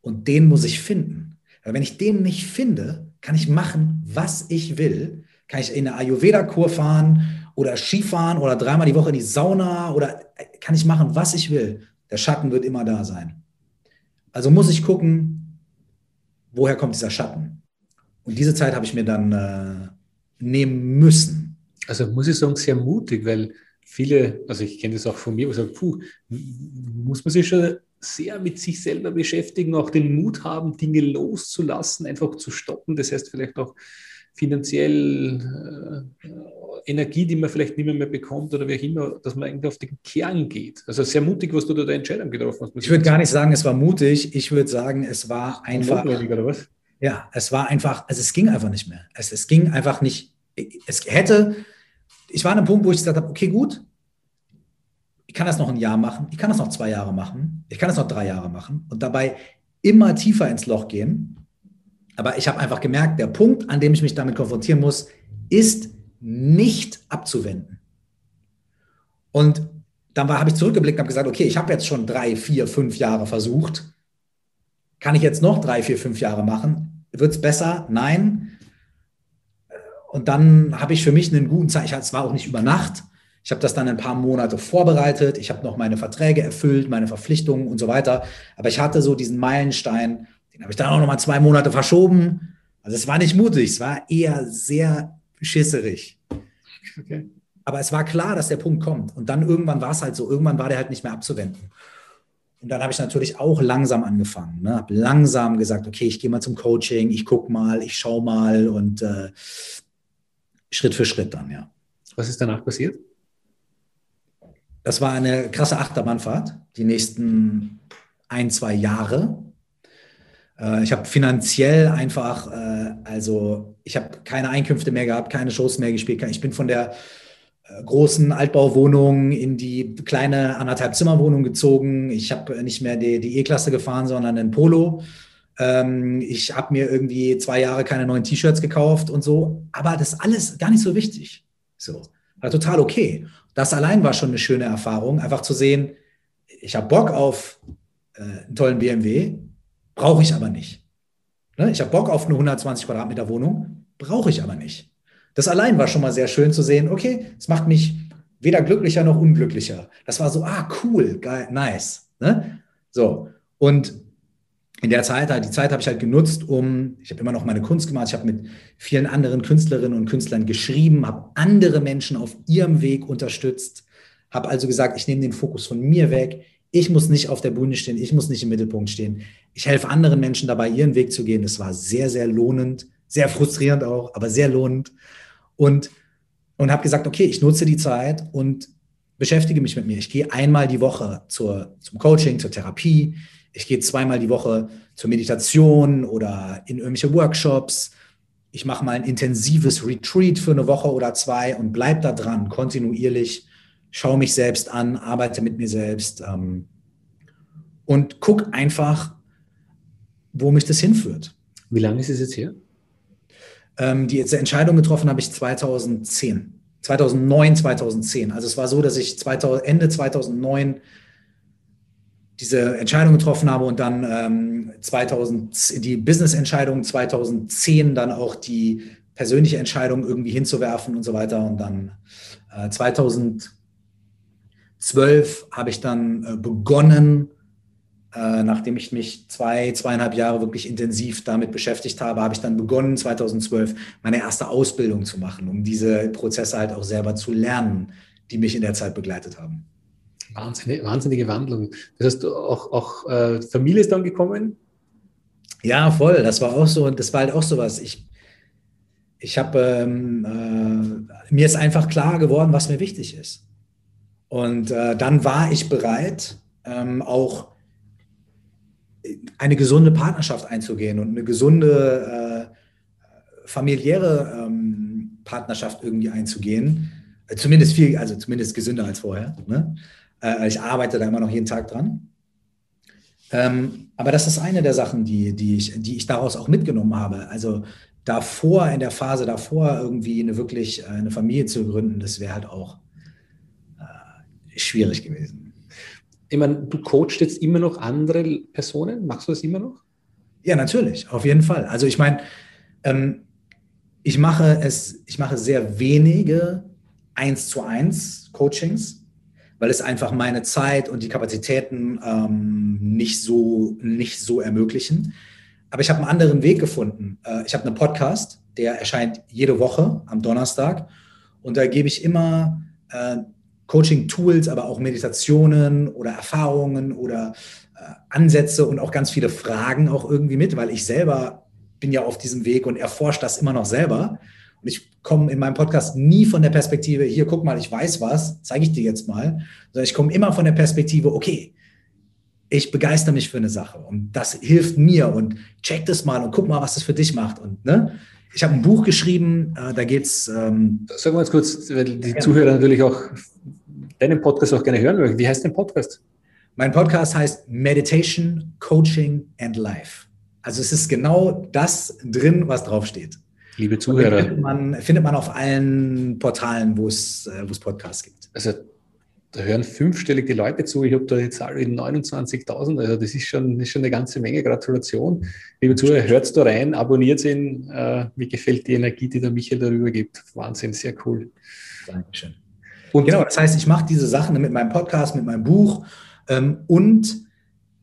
Und den muss ich finden. Weil wenn ich den nicht finde, kann ich machen, was ich will. Kann ich in eine Ayurveda-Kur fahren oder Skifahren oder dreimal die Woche in die Sauna oder kann ich machen, was ich will. Der Schatten wird immer da sein. Also muss ich gucken, woher kommt dieser Schatten? Und diese Zeit habe ich mir dann äh, nehmen müssen. Also muss ich sagen, sehr mutig, weil viele, also ich kenne das auch von mir, wo ich sage, puh, muss man sich schon sehr mit sich selber beschäftigen, auch den Mut haben, Dinge loszulassen, einfach zu stoppen. Das heißt vielleicht auch finanziell äh, Energie, die man vielleicht nicht mehr, mehr bekommt oder wie auch immer, dass man eigentlich auf den Kern geht. Also sehr mutig, was du da der Entscheidung getroffen hast. Ich würde gar nicht sagen, es war mutig. Ich würde sagen, es war einfach. Oder was? Ja, es war einfach, also es ging einfach nicht mehr. Es, es ging einfach nicht. Es hätte, ich war an einem Punkt, wo ich gesagt habe, okay, gut, ich kann das noch ein Jahr machen, ich kann das noch zwei Jahre machen, ich kann das noch drei Jahre machen und dabei immer tiefer ins Loch gehen. Aber ich habe einfach gemerkt, der Punkt, an dem ich mich damit konfrontieren muss, ist nicht abzuwenden. Und dann habe ich zurückgeblickt und habe gesagt, okay, ich habe jetzt schon drei, vier, fünf Jahre versucht. Kann ich jetzt noch drei, vier, fünf Jahre machen? Wird es besser? Nein. Und dann habe ich für mich einen guten Zeit, es war auch nicht über Nacht. Ich habe das dann ein paar Monate vorbereitet. Ich habe noch meine Verträge erfüllt, meine Verpflichtungen und so weiter. Aber ich hatte so diesen Meilenstein, den habe ich dann auch noch mal zwei Monate verschoben. Also es war nicht mutig, es war eher sehr schisserig. Okay. Aber es war klar, dass der Punkt kommt. Und dann irgendwann war es halt so, irgendwann war der halt nicht mehr abzuwenden. Und dann habe ich natürlich auch langsam angefangen. Ne? Habe langsam gesagt, okay, ich gehe mal zum Coaching, ich gucke mal, ich schaue mal und äh, Schritt für Schritt dann, ja. Was ist danach passiert? Das war eine krasse Achterbahnfahrt, die nächsten ein, zwei Jahre. Äh, ich habe finanziell einfach, äh, also ich habe keine Einkünfte mehr gehabt, keine Shows mehr gespielt. Ich bin von der großen Altbauwohnung in die kleine anderthalb Zimmerwohnung gezogen. Ich habe nicht mehr die, die E-Klasse gefahren, sondern ein Polo. Ähm, ich habe mir irgendwie zwei Jahre keine neuen T-Shirts gekauft und so. Aber das alles gar nicht so wichtig. So, war total okay. Das allein war schon eine schöne Erfahrung, einfach zu sehen, ich habe Bock auf äh, einen tollen BMW, brauche ich aber nicht. Ne? Ich habe Bock auf eine 120 Quadratmeter Wohnung, brauche ich aber nicht. Das allein war schon mal sehr schön zu sehen, okay, es macht mich weder glücklicher noch unglücklicher. Das war so, ah, cool, geil, nice. Ne? So, und in der Zeit, die Zeit habe ich halt genutzt, um, ich habe immer noch meine Kunst gemacht, ich habe mit vielen anderen Künstlerinnen und Künstlern geschrieben, habe andere Menschen auf ihrem Weg unterstützt, habe also gesagt, ich nehme den Fokus von mir weg, ich muss nicht auf der Bühne stehen, ich muss nicht im Mittelpunkt stehen. Ich helfe anderen Menschen dabei, ihren Weg zu gehen. Das war sehr, sehr lohnend, sehr frustrierend auch, aber sehr lohnend. Und, und habe gesagt, okay, ich nutze die Zeit und beschäftige mich mit mir. Ich gehe einmal die Woche zur, zum Coaching, zur Therapie. Ich gehe zweimal die Woche zur Meditation oder in irgendwelche Workshops. Ich mache mal ein intensives Retreat für eine Woche oder zwei und bleibe da dran, kontinuierlich. Schaue mich selbst an, arbeite mit mir selbst ähm, und gucke einfach, wo mich das hinführt. Wie lange ist es jetzt her? Ähm, die Entscheidung getroffen habe ich 2010. 2009, 2010. Also es war so, dass ich 2000, Ende 2009 diese Entscheidung getroffen habe und dann ähm, 2000, die Business-Entscheidung 2010 dann auch die persönliche Entscheidung irgendwie hinzuwerfen und so weiter. Und dann äh, 2012 habe ich dann äh, begonnen, äh, nachdem ich mich zwei, zweieinhalb Jahre wirklich intensiv damit beschäftigt habe, habe ich dann begonnen, 2012 meine erste Ausbildung zu machen, um diese Prozesse halt auch selber zu lernen, die mich in der Zeit begleitet haben. Wahnsinnige, wahnsinnige Wandlung. Das heißt, auch, auch äh, Familie ist dann gekommen? Ja, voll. Das war auch so, das war halt auch so was. Ich, ich habe, ähm, äh, mir ist einfach klar geworden, was mir wichtig ist. Und äh, dann war ich bereit, ähm, auch eine gesunde Partnerschaft einzugehen und eine gesunde äh, familiäre ähm, Partnerschaft irgendwie einzugehen. Äh, zumindest viel, also zumindest gesünder als vorher. Ne? Äh, ich arbeite da immer noch jeden Tag dran. Ähm, aber das ist eine der Sachen, die, die, ich, die ich daraus auch mitgenommen habe. Also davor, in der Phase davor, irgendwie eine wirklich äh, eine Familie zu gründen, das wäre halt auch äh, schwierig gewesen ich meine, du coachst jetzt immer noch andere Personen. Machst du das immer noch? Ja, natürlich, auf jeden Fall. Also ich meine, ähm, ich mache es, ich mache sehr wenige eins zu eins Coachings, weil es einfach meine Zeit und die Kapazitäten ähm, nicht so nicht so ermöglichen. Aber ich habe einen anderen Weg gefunden. Äh, ich habe einen Podcast, der erscheint jede Woche am Donnerstag und da gebe ich immer äh, Coaching-Tools, aber auch Meditationen oder Erfahrungen oder äh, Ansätze und auch ganz viele Fragen auch irgendwie mit, weil ich selber bin ja auf diesem Weg und erforsche das immer noch selber. Und ich komme in meinem Podcast nie von der Perspektive, hier, guck mal, ich weiß was, zeige ich dir jetzt mal, sondern ich komme immer von der Perspektive, okay, ich begeister mich für eine Sache und das hilft mir und check das mal und guck mal, was das für dich macht. Und ne, ich habe ein Buch geschrieben, äh, da geht's. Ähm, Sag mal ganz kurz, weil die Zuhörer natürlich auch deinen Podcast auch gerne hören möchte. Wie heißt dein Podcast? Mein Podcast heißt Meditation, Coaching and Life. Also es ist genau das drin, was draufsteht. Liebe Zuhörer. Findet man, findet man auf allen Portalen, wo es, äh, wo es Podcasts gibt. Also da hören fünfstellige Leute zu. Ich habe da die Zahl in 29.000. Also das ist schon, ist schon eine ganze Menge. Gratulation. Liebe Zuhörer, hört da rein, abonniert ihn. Äh, mir gefällt die Energie, die der Michael darüber gibt. Wahnsinn, sehr cool. Dankeschön. Und genau, das heißt, ich mache diese Sachen mit meinem Podcast, mit meinem Buch ähm, und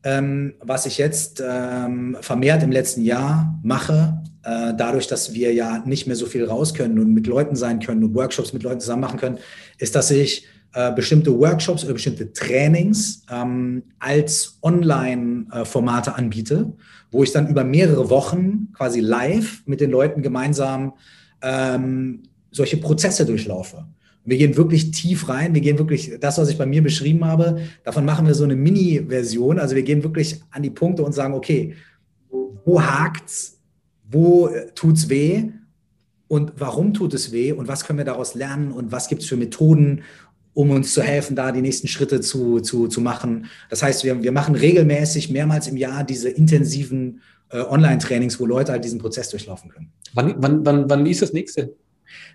ähm, was ich jetzt ähm, vermehrt im letzten Jahr mache, äh, dadurch, dass wir ja nicht mehr so viel raus können und mit Leuten sein können und Workshops mit Leuten zusammen machen können, ist, dass ich äh, bestimmte Workshops oder bestimmte Trainings ähm, als Online-Formate anbiete, wo ich dann über mehrere Wochen quasi live mit den Leuten gemeinsam ähm, solche Prozesse durchlaufe. Wir gehen wirklich tief rein. Wir gehen wirklich, das, was ich bei mir beschrieben habe, davon machen wir so eine Mini-Version. Also wir gehen wirklich an die Punkte und sagen, okay, wo hakt's? Wo tut's weh? Und warum tut es weh? Und was können wir daraus lernen? Und was gibt es für Methoden, um uns zu helfen, da die nächsten Schritte zu, zu, zu machen? Das heißt, wir, wir machen regelmäßig mehrmals im Jahr diese intensiven äh, Online-Trainings, wo Leute halt diesen Prozess durchlaufen können. Wann, wann, wann, wann ist das nächste?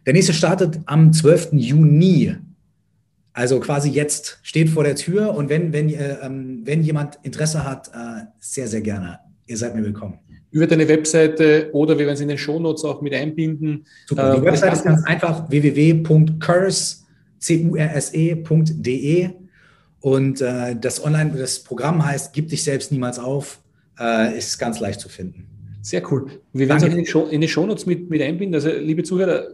Der nächste startet am 12. Juni. Also quasi jetzt steht vor der Tür und wenn, wenn, äh, ähm, wenn jemand Interesse hat, äh, sehr, sehr gerne. Ihr seid mir willkommen. Über deine Webseite oder wir werden es in den Shownotes auch mit einbinden. Super. Die äh, Webseite ist ganz einfach www.curse.de und äh, das Online, das Programm heißt Gib dich selbst niemals auf, äh, ist ganz leicht zu finden. Sehr cool. Wir werden es in, den Show, in die Shownotes mit, mit einbinden. Also, liebe Zuhörer,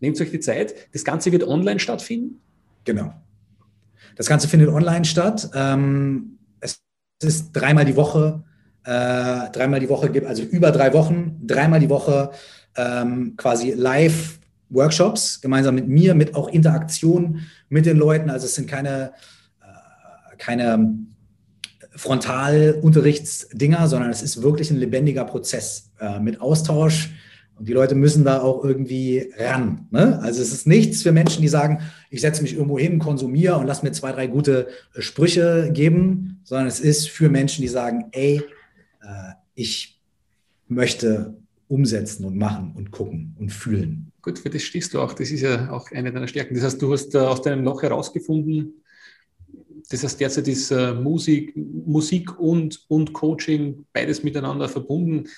nehmt euch die Zeit. Das Ganze wird online stattfinden? Genau. Das Ganze findet online statt. Ähm, es ist dreimal die Woche, äh, dreimal die Woche gibt, also über drei Wochen, dreimal die Woche ähm, quasi live Workshops, gemeinsam mit mir, mit auch Interaktion mit den Leuten. Also es sind keine, äh, keine Frontalunterrichtsdinger, sondern es ist wirklich ein lebendiger Prozess äh, mit Austausch. Und die Leute müssen da auch irgendwie ran. Ne? Also es ist nichts für Menschen, die sagen, ich setze mich irgendwo hin, konsumiere und lass mir zwei, drei gute äh, Sprüche geben, sondern es ist für Menschen, die sagen, ey, äh, ich möchte umsetzen und machen und gucken und fühlen. Gut, für das stehst du auch. Das ist ja auch eine deiner Stärken. Das heißt, du hast äh, aus deinem Loch herausgefunden, das heißt, derzeit ist äh, Musik, Musik und, und Coaching beides miteinander verbunden.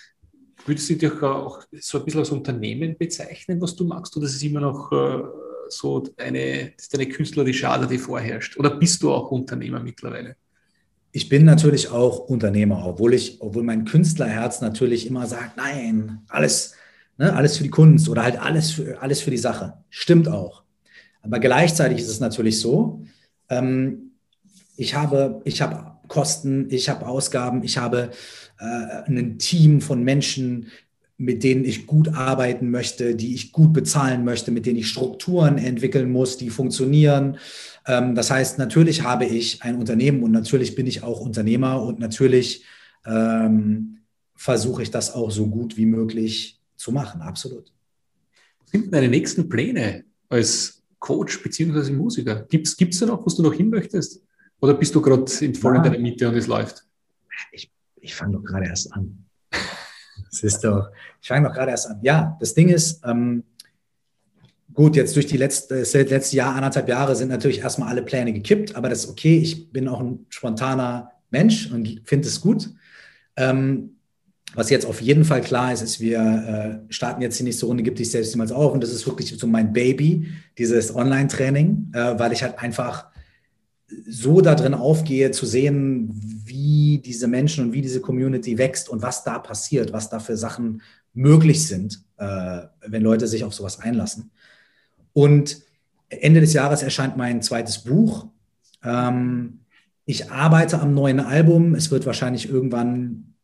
Würdest du dich auch so ein bisschen als Unternehmen bezeichnen, was du magst, oder ist es immer noch äh, so eine, ist eine künstlerische Ader, die vorherrscht? Oder bist du auch Unternehmer mittlerweile? Ich bin natürlich auch Unternehmer, obwohl ich, obwohl mein Künstlerherz natürlich immer sagt, nein, alles, ne, alles für die Kunst oder halt alles für, alles für die Sache. Stimmt auch. Aber gleichzeitig ist es natürlich so, ähm, ich habe, ich habe Kosten, ich habe Ausgaben, ich habe äh, ein Team von Menschen, mit denen ich gut arbeiten möchte, die ich gut bezahlen möchte, mit denen ich Strukturen entwickeln muss, die funktionieren. Ähm, das heißt, natürlich habe ich ein Unternehmen und natürlich bin ich auch Unternehmer und natürlich ähm, versuche ich das auch so gut wie möglich zu machen, absolut. Was sind deine nächsten Pläne als Coach bzw. Musiker? Gibt es da noch, wo du noch hin möchtest? Oder bist du gerade voll in deiner Mitte und es läuft? Ich, ich fange doch gerade erst an. Das ist doch, ich fange doch gerade erst an. Ja, das Ding ist, ähm, gut, jetzt durch die letzte, das letzte Jahr, anderthalb Jahre sind natürlich erstmal alle Pläne gekippt, aber das ist okay. Ich bin auch ein spontaner Mensch und finde es gut. Ähm, was jetzt auf jeden Fall klar ist, ist, wir äh, starten jetzt die nächste Runde, gibt dich selbst niemals auf. Und das ist wirklich so mein Baby, dieses Online-Training, äh, weil ich halt einfach so darin aufgehe, zu sehen, wie diese Menschen und wie diese Community wächst und was da passiert, was da für Sachen möglich sind, äh, wenn Leute sich auf sowas einlassen. Und Ende des Jahres erscheint mein zweites Buch. Ähm, ich arbeite am neuen Album. Es wird wahrscheinlich irgendwann,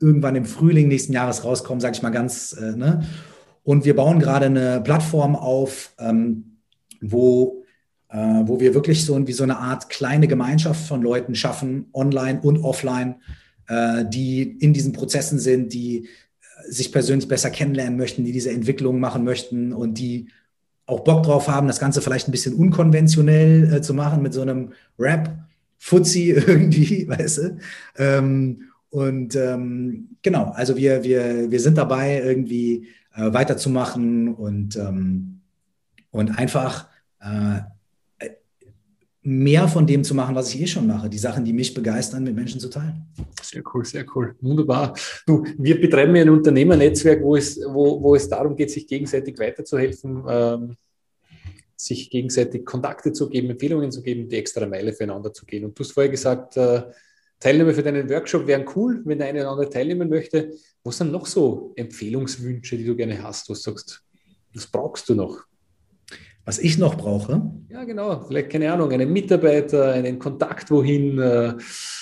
irgendwann im Frühling nächsten Jahres rauskommen, sage ich mal ganz. Äh, ne? Und wir bauen gerade eine Plattform auf, ähm, wo wo wir wirklich so wie so eine Art kleine Gemeinschaft von Leuten schaffen, online und offline, äh, die in diesen Prozessen sind, die äh, sich persönlich besser kennenlernen möchten, die diese Entwicklung machen möchten und die auch Bock drauf haben, das Ganze vielleicht ein bisschen unkonventionell äh, zu machen mit so einem Rap, Fuzzi irgendwie, weißt du. Ähm, Und ähm, genau, also wir, wir, wir sind dabei, irgendwie äh, weiterzumachen und, ähm, und einfach äh, mehr von dem zu machen, was ich eh schon mache, die Sachen, die mich begeistern, mit Menschen zu teilen. Sehr cool, sehr cool. Wunderbar. Du, wir betreiben ja ein Unternehmernetzwerk, wo es, wo, wo es darum geht, sich gegenseitig weiterzuhelfen, ähm, sich gegenseitig Kontakte zu geben, Empfehlungen zu geben, die extra Meile füreinander zu gehen. Und du hast vorher gesagt, äh, Teilnehmer für deinen Workshop wären cool, wenn der eine oder andere teilnehmen möchte. Was sind noch so Empfehlungswünsche, die du gerne hast, wo du sagst, was brauchst du noch? Was ich noch brauche? Ja, genau. Vielleicht, keine Ahnung, einen Mitarbeiter, einen Kontakt wohin. Äh,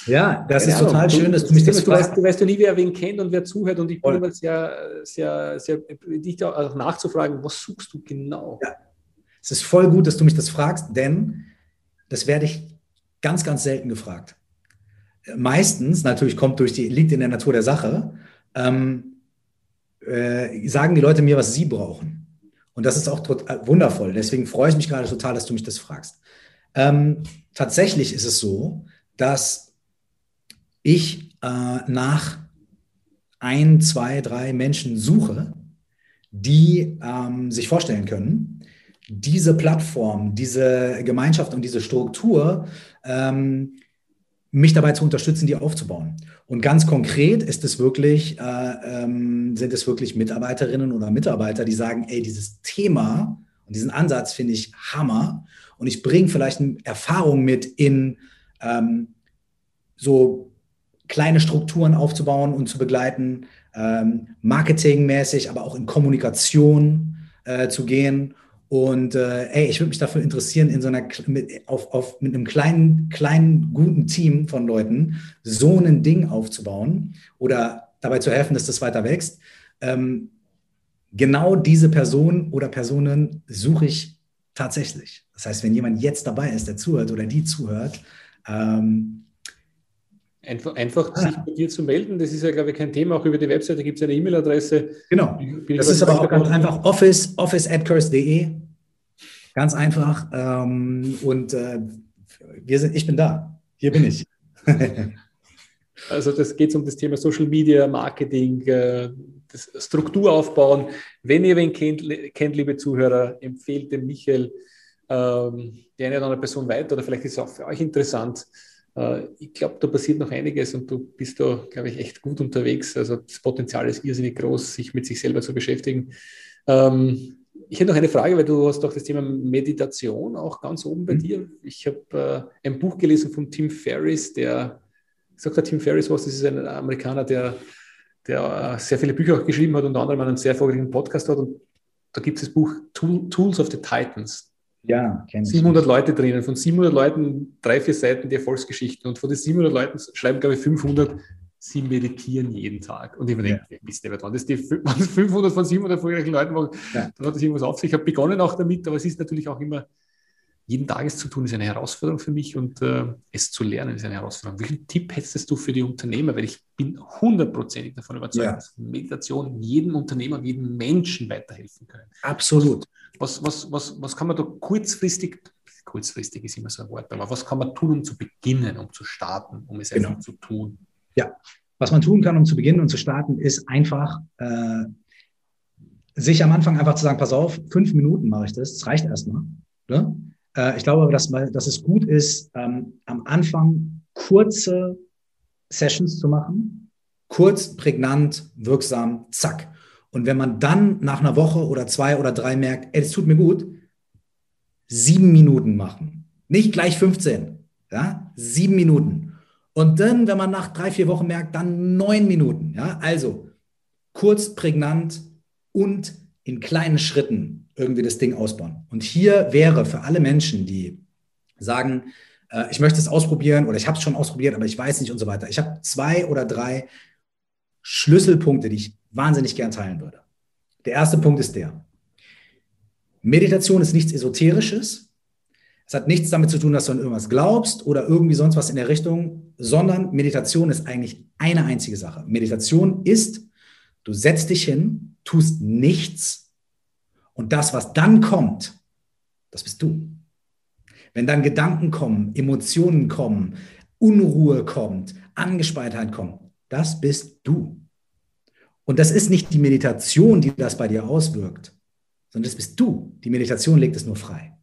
ja, das ist Ahnung. total schön, dass du mich das fragst. Du weißt, du ja nie, wer wen kennt und wer zuhört. Und ich bin immer sehr, sehr, sehr, dich auch nachzufragen, was suchst du genau? Ja, es ist voll gut, dass du mich das fragst, denn das werde ich ganz, ganz selten gefragt. Meistens, natürlich kommt durch die, liegt in der Natur der Sache, ähm, äh, sagen die Leute mir, was sie brauchen. Und das ist auch äh, wundervoll. Deswegen freue ich mich gerade total, dass du mich das fragst. Ähm, tatsächlich ist es so, dass ich äh, nach ein, zwei, drei Menschen suche, die ähm, sich vorstellen können, diese Plattform, diese Gemeinschaft und diese Struktur ähm, mich dabei zu unterstützen, die aufzubauen. Und ganz konkret ist es wirklich, äh, ähm, sind es wirklich Mitarbeiterinnen oder Mitarbeiter, die sagen, ey, dieses Thema und diesen Ansatz finde ich Hammer. Und ich bringe vielleicht eine Erfahrung mit in ähm, so kleine Strukturen aufzubauen und zu begleiten, ähm, marketingmäßig, aber auch in Kommunikation äh, zu gehen und äh, ey, ich würde mich dafür interessieren, in so einer mit, auf, auf, mit einem kleinen, kleinen, guten Team von Leuten so ein Ding aufzubauen oder dabei zu helfen, dass das weiter wächst. Ähm, genau diese Person oder Personen suche ich tatsächlich. Das heißt, wenn jemand jetzt dabei ist, der zuhört oder die zuhört, ähm, Einfach, einfach sich bei dir zu melden, das ist ja, glaube ich, kein Thema. Auch über die Webseite gibt es eine E-Mail-Adresse. Genau. Das ist aber auch ganz einfach office, office at curse.de. Ganz einfach. Ähm, und äh, wir sind, ich bin da. Hier bin ich. also das geht um das Thema Social Media, Marketing, äh, das Struktur aufbauen. Wenn ihr wen kennt, kennt liebe Zuhörer, empfehlt dem Michael ähm, die eine oder andere Person weiter oder vielleicht ist es auch für euch interessant. Äh, ich glaube, da passiert noch einiges und du bist da, glaube ich, echt gut unterwegs. Also das Potenzial ist irrsinnig groß, sich mit sich selber zu beschäftigen. Ähm, ich hätte noch eine Frage, weil du hast doch das Thema Meditation auch ganz oben bei mhm. dir. Ich habe äh, ein Buch gelesen von Tim Ferriss, der, sagt der Tim Ferriss was, das ist ein Amerikaner, der, der äh, sehr viele Bücher auch geschrieben hat, unter anderem einen sehr erfolgreichen Podcast hat. Und da gibt es das Buch Tool, Tools of the Titans. Ja, kenne ich. 700 Leute drinnen. Von 700 Leuten drei, vier Seiten die Erfolgsgeschichten. Und von den 700 Leuten schreiben, glaube ich, 500, sie meditieren jeden Tag. Und ich mir denke, ja. wisst ihr, wenn das die 500 von 700 erfolgreichen Leuten machen, ja. dann hat das irgendwas auf sich. Ich habe begonnen auch damit, aber es ist natürlich auch immer, jeden Tag es zu tun, ist eine Herausforderung für mich und äh, es zu lernen ist eine Herausforderung. Welchen Tipp hättest du für die Unternehmer? Weil ich bin hundertprozentig davon überzeugt, ja. dass Meditation jedem Unternehmer, jedem Menschen weiterhelfen können. Absolut. Was, was, was, was kann man da kurzfristig, kurzfristig ist immer so ein Wort, aber was kann man tun, um zu beginnen, um zu starten, um es genau. einfach zu tun? Ja, was man tun kann, um zu beginnen und zu starten, ist einfach äh, sich am Anfang einfach zu sagen, pass auf, fünf Minuten mache ich das, das reicht erstmal. Ne? Äh, ich glaube aber, dass, dass es gut ist, ähm, am Anfang kurze Sessions zu machen, kurz, prägnant, wirksam, zack. Und wenn man dann nach einer Woche oder zwei oder drei merkt, ey, das tut mir gut, sieben Minuten machen. Nicht gleich 15, ja, sieben Minuten. Und dann, wenn man nach drei, vier Wochen merkt, dann neun Minuten, ja, also kurz, prägnant und in kleinen Schritten irgendwie das Ding ausbauen. Und hier wäre für alle Menschen, die sagen, äh, ich möchte es ausprobieren oder ich habe es schon ausprobiert, aber ich weiß nicht und so weiter. Ich habe zwei oder drei Schlüsselpunkte, die ich wahnsinnig gern teilen würde. Der erste Punkt ist der. Meditation ist nichts Esoterisches. Es hat nichts damit zu tun, dass du an irgendwas glaubst oder irgendwie sonst was in der Richtung, sondern Meditation ist eigentlich eine einzige Sache. Meditation ist, du setzt dich hin, tust nichts und das, was dann kommt, das bist du. Wenn dann Gedanken kommen, Emotionen kommen, Unruhe kommt, Angespanntheit kommt, Das bist du. Und das ist nicht die Meditation, die das bei dir auswirkt, sondern das bist du. Die Meditation legt es nur frei.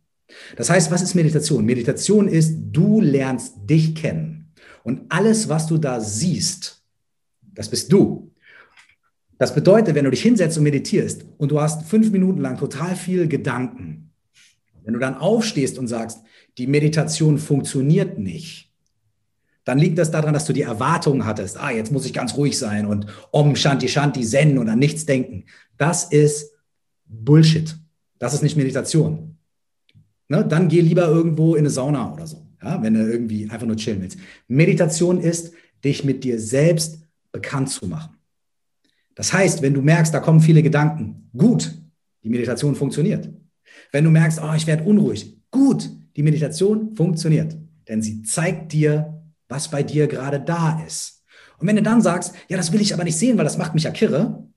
Das heißt, was ist Meditation? Meditation ist, du lernst dich kennen. Und alles, was du da siehst, das bist du. Das bedeutet, wenn du dich hinsetzt und meditierst und du hast fünf Minuten lang total viel Gedanken, wenn du dann aufstehst und sagst, die Meditation funktioniert nicht, dann liegt das daran, dass du die Erwartungen hattest, ah, jetzt muss ich ganz ruhig sein und Om Shanti Shanti Zen und an nichts denken. Das ist Bullshit. Das ist nicht Meditation. Ne? Dann geh lieber irgendwo in eine Sauna oder so, ja? wenn du irgendwie einfach nur chillen willst. Meditation ist, dich mit dir selbst bekannt zu machen. Das heißt, wenn du merkst, da kommen viele Gedanken, gut, die Meditation funktioniert. Wenn du merkst, oh, ich werde unruhig, gut, die Meditation funktioniert. Denn sie zeigt dir, was bei dir gerade da ist. Und wenn du dann sagst, ja, das will ich aber nicht sehen, weil das macht mich ja kirre,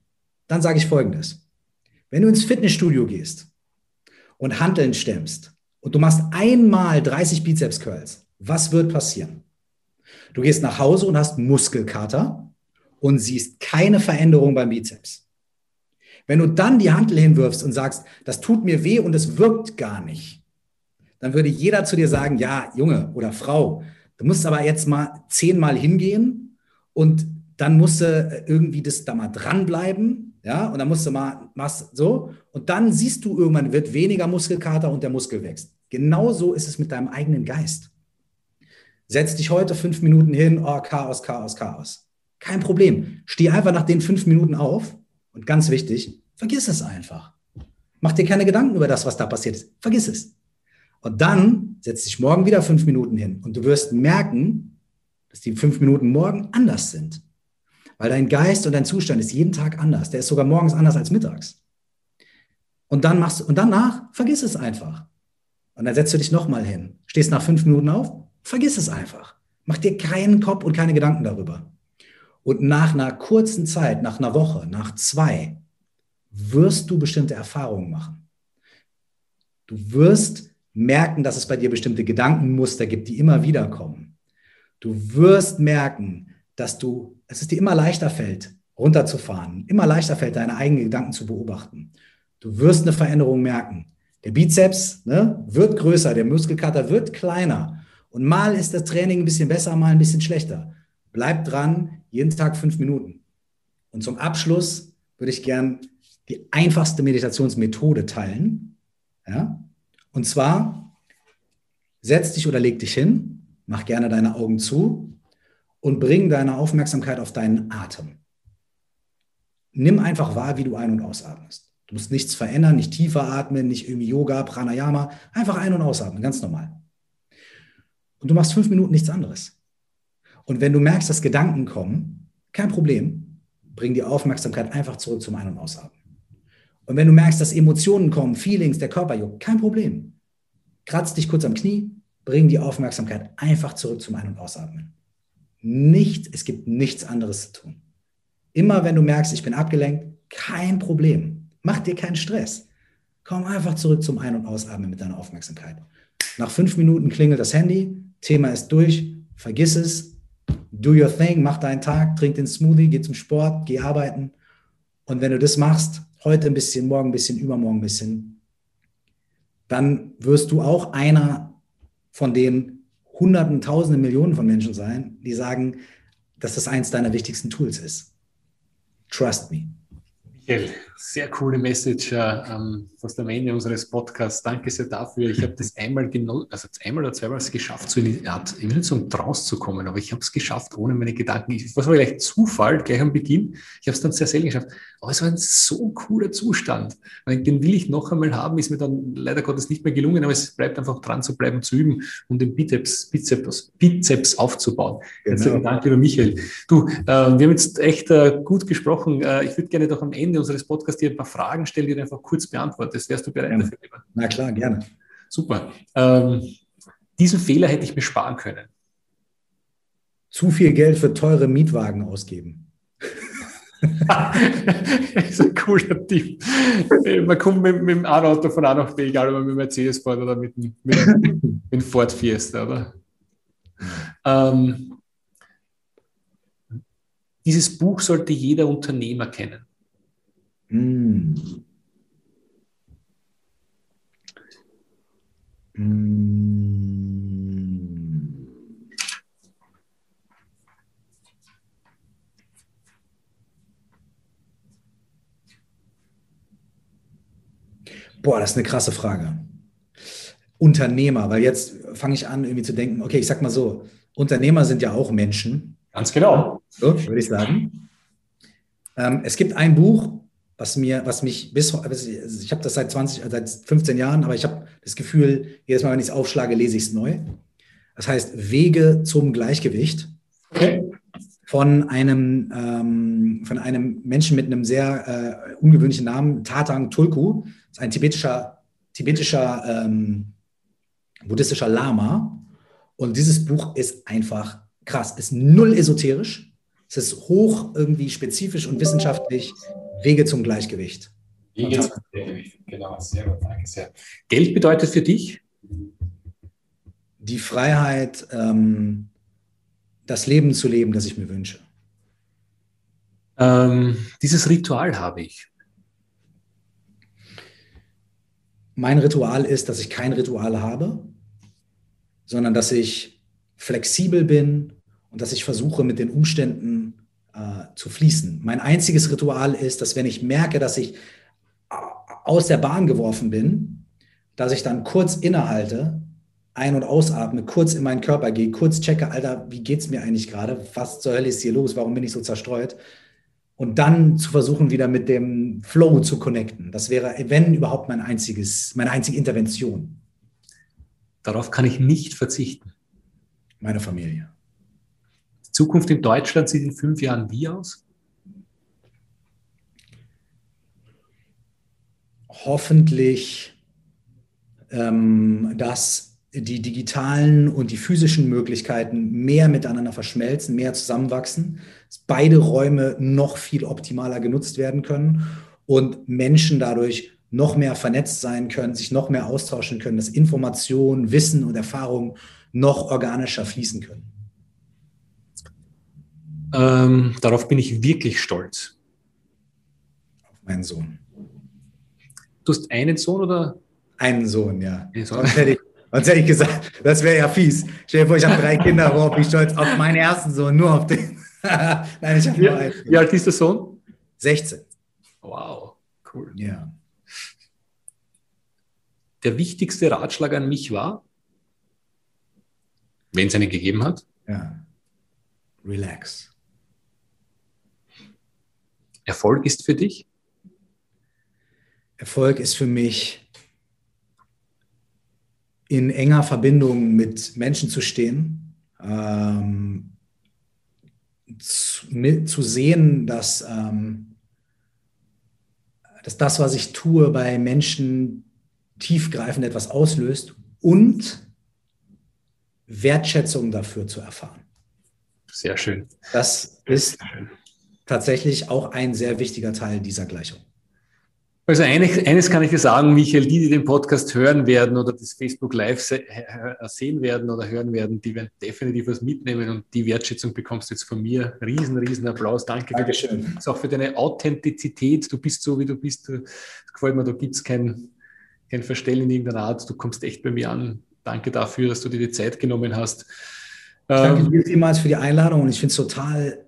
dann sage ich Folgendes. Wenn du ins Fitnessstudio gehst und Hanteln stemmst und du machst einmal 30 Bizeps Curls, was wird passieren? Du gehst nach Hause und hast Muskelkater und siehst keine Veränderung beim Bizeps. Wenn du dann die Hantel hinwirfst und sagst, das tut mir weh und es wirkt gar nicht, dann würde jeder zu dir sagen, ja, Junge oder Frau, Du musst aber jetzt mal zehnmal hingehen und dann musst du irgendwie das da mal dranbleiben, ja, und dann musst du mal, machst so, und dann siehst du irgendwann, wird weniger Muskelkater und der Muskel wächst. Genauso ist es mit deinem eigenen Geist. Setz dich heute fünf Minuten hin, oh, Chaos, Chaos, Chaos. Kein Problem. Steh einfach nach den fünf Minuten auf und ganz wichtig, vergiss es einfach. Mach dir keine Gedanken über das, was da passiert ist. Vergiss es. Und dann setz dich morgen wieder fünf Minuten hin und du wirst merken, dass die fünf Minuten morgen anders sind. Weil dein Geist und dein Zustand ist jeden Tag anders. Der ist sogar morgens anders als mittags. Und dann machst und danach vergiss es einfach. Und dann setzt du dich nochmal hin, stehst nach fünf Minuten auf, vergiss es einfach. Mach dir keinen Kopf und keine Gedanken darüber. Und nach einer kurzen Zeit, nach einer Woche, nach zwei, wirst du bestimmte Erfahrungen machen. Du wirst merken, dass es bei dir bestimmte Gedankenmuster gibt, die immer wieder kommen. Du wirst merken, dass du, dass es dir immer leichter fällt, runterzufahren, immer leichter fällt, deine eigenen Gedanken zu beobachten. Du wirst eine Veränderung merken. Der Bizeps ne, wird größer, der Muskelkater wird kleiner. Und mal ist das Training ein bisschen besser, mal ein bisschen schlechter. Bleib dran, jeden Tag fünf Minuten. Und zum Abschluss würde ich gern die einfachste Meditationsmethode teilen. Ja? Und zwar, setz dich oder leg dich hin, mach gerne deine Augen zu und bring deine Aufmerksamkeit auf deinen Atem. Nimm einfach wahr, wie du ein- und ausatmest. Du musst nichts verändern, nicht tiefer atmen, nicht irgendwie Yoga, Pranayama, einfach ein- und ausatmen, ganz normal. Und du machst fünf Minuten nichts anderes. Und wenn du merkst, dass Gedanken kommen, kein Problem, bring die Aufmerksamkeit einfach zurück zum Ein- und Ausatmen. Und wenn du merkst, dass Emotionen kommen, Feelings, der Körper juckt, kein Problem. Kratz dich kurz am Knie, bring die Aufmerksamkeit einfach zurück zum Ein- und Ausatmen. Nichts, es gibt nichts anderes zu tun. Immer wenn du merkst, ich bin abgelenkt, kein Problem. Mach dir keinen Stress. Komm einfach zurück zum Ein- und Ausatmen mit deiner Aufmerksamkeit. Nach fünf Minuten klingelt das Handy, Thema ist durch, vergiss es, do your thing, mach deinen Tag, trink den Smoothie, geh zum Sport, geh arbeiten. Und wenn du das machst, heute ein bisschen, morgen ein bisschen, übermorgen ein bisschen, dann wirst du auch einer von den Hunderten, Tausenden, Millionen von Menschen sein, die sagen, dass das eins deiner wichtigsten Tools ist. Trust me. Michael, sehr coole Message äh, ähm, fast am Ende unseres Podcasts. Danke sehr dafür. Ich habe das einmal genau, also einmal oder zweimal geschafft, so in die Art, ich will nicht sagen, rauszukommen, aber ich habe es geschafft, ohne meine Gedanken. Ich, was war gleich Zufall, gleich am Beginn. Ich habe es dann sehr selten geschafft. Aber es war ein so cooler Zustand. Den will ich noch einmal haben, ist mir dann leider Gottes nicht mehr gelungen, aber es bleibt einfach dran zu bleiben, zu üben und den Bizeps, Bizeps, Bizeps aufzubauen. Genau. Herzlichen Dank, lieber Michael. Du, äh, wir haben jetzt echt äh, gut gesprochen. Äh, ich würde gerne doch am Ende unseres Podcasts dir ein paar Fragen stellen, die du einfach kurz beantwortest. Wärst du bereit ja. dafür? Lieber? Na klar, gerne. Super. Ähm, diesen Fehler hätte ich mir sparen können. Zu viel Geld für teure Mietwagen ausgeben. das ist ein cooler Tipp. Man kommt mit, mit dem Auto von A nach B, egal ob man mit Mercedes fährt oder mit, mit, mit dem Ford Fiesta, oder? Ähm, dieses Buch sollte jeder Unternehmer kennen. Mm. Boah, das ist eine krasse Frage. Unternehmer, weil jetzt fange ich an, irgendwie zu denken, okay, ich sag mal so, Unternehmer sind ja auch Menschen. Ganz genau. So, würde ich sagen. Ähm, es gibt ein Buch, was mir, was mich bis, also ich habe das seit 20, seit 15 Jahren, aber ich habe das Gefühl, jedes Mal, wenn ich es aufschlage, lese ich es neu. Das heißt Wege zum Gleichgewicht. Okay. Von einem, ähm, von einem Menschen mit einem sehr äh, ungewöhnlichen Namen, Tatang Tulku. Das ist ein tibetischer, tibetischer ähm, buddhistischer Lama. Und dieses Buch ist einfach krass, ist null esoterisch. Es ist hoch irgendwie spezifisch und wissenschaftlich Wege zum Gleichgewicht. Wege zum Gleichgewicht, genau, sehr gut, danke sehr. Geld bedeutet für dich? Die Freiheit, ähm, das Leben zu leben, das ich mir wünsche. Ähm, dieses Ritual habe ich. Mein Ritual ist, dass ich kein Ritual habe, sondern dass ich flexibel bin und dass ich versuche, mit den Umständen äh, zu fließen. Mein einziges Ritual ist, dass wenn ich merke, dass ich äh, aus der Bahn geworfen bin, dass ich dann kurz innehalte, ein- und ausatme, kurz in meinen Körper gehe, kurz checke, Alter, wie geht es mir eigentlich gerade? Was zur Hölle ist hier los? Warum bin ich so zerstreut? Und dann zu versuchen, wieder mit dem Flow zu connecten. Das wäre, wenn überhaupt, mein einziges, meine einzige Intervention. Darauf kann ich nicht verzichten. Meine Familie. Zukunft in Deutschland sieht in fünf Jahren wie aus? Hoffentlich, ähm, dass die digitalen und die physischen Möglichkeiten mehr miteinander verschmelzen, mehr zusammenwachsen, dass beide Räume noch viel optimaler genutzt werden können und Menschen dadurch noch mehr vernetzt sein können, sich noch mehr austauschen können, dass Informationen, Wissen und Erfahrung noch organischer fließen können? Ähm, darauf bin ich wirklich stolz. Auf meinen Sohn. Du hast einen Sohn oder? Einen Sohn, ja. Einen Sohn. Sonst, hätte ich, sonst hätte ich gesagt, das wäre ja fies. Stell dir vor, ich habe drei Kinder, worauf bin ich stolz? Auf meinen ersten Sohn, nur auf den. Nein, ich habe nur einen. Wie alt ist der Sohn? 16. Wow, cool. Ja der wichtigste Ratschlag an mich war, wenn es einen gegeben hat? Ja. Relax. Erfolg ist für dich? Erfolg ist für mich, in enger Verbindung mit Menschen zu stehen, ähm, zu, mit, zu, sehen, dass, ähm, dass das, was ich tue, bei Menschen tiefgreifend etwas auslöst und Wertschätzung dafür zu erfahren. Sehr schön. Das ist tatsächlich auch ein sehr wichtiger Teil dieser Gleichung. Also eines, eines kann ich dir sagen, Michael, die, die den Podcast hören werden oder das Facebook Live sehen werden oder hören werden, die werden definitiv was mitnehmen und die Wertschätzung bekommst du jetzt von mir. Riesen, riesen Applaus. Danke. Dankeschön. Auch für deine Authentizität. Du bist so, wie du bist. Das gefällt mir, da gibt es kein, kein Verstellen in irgendeiner Art. Du kommst echt bei mir an. Danke dafür, dass du dir die Zeit genommen hast. Ich danke ähm, dir vielmals für die Einladung und ich finde es total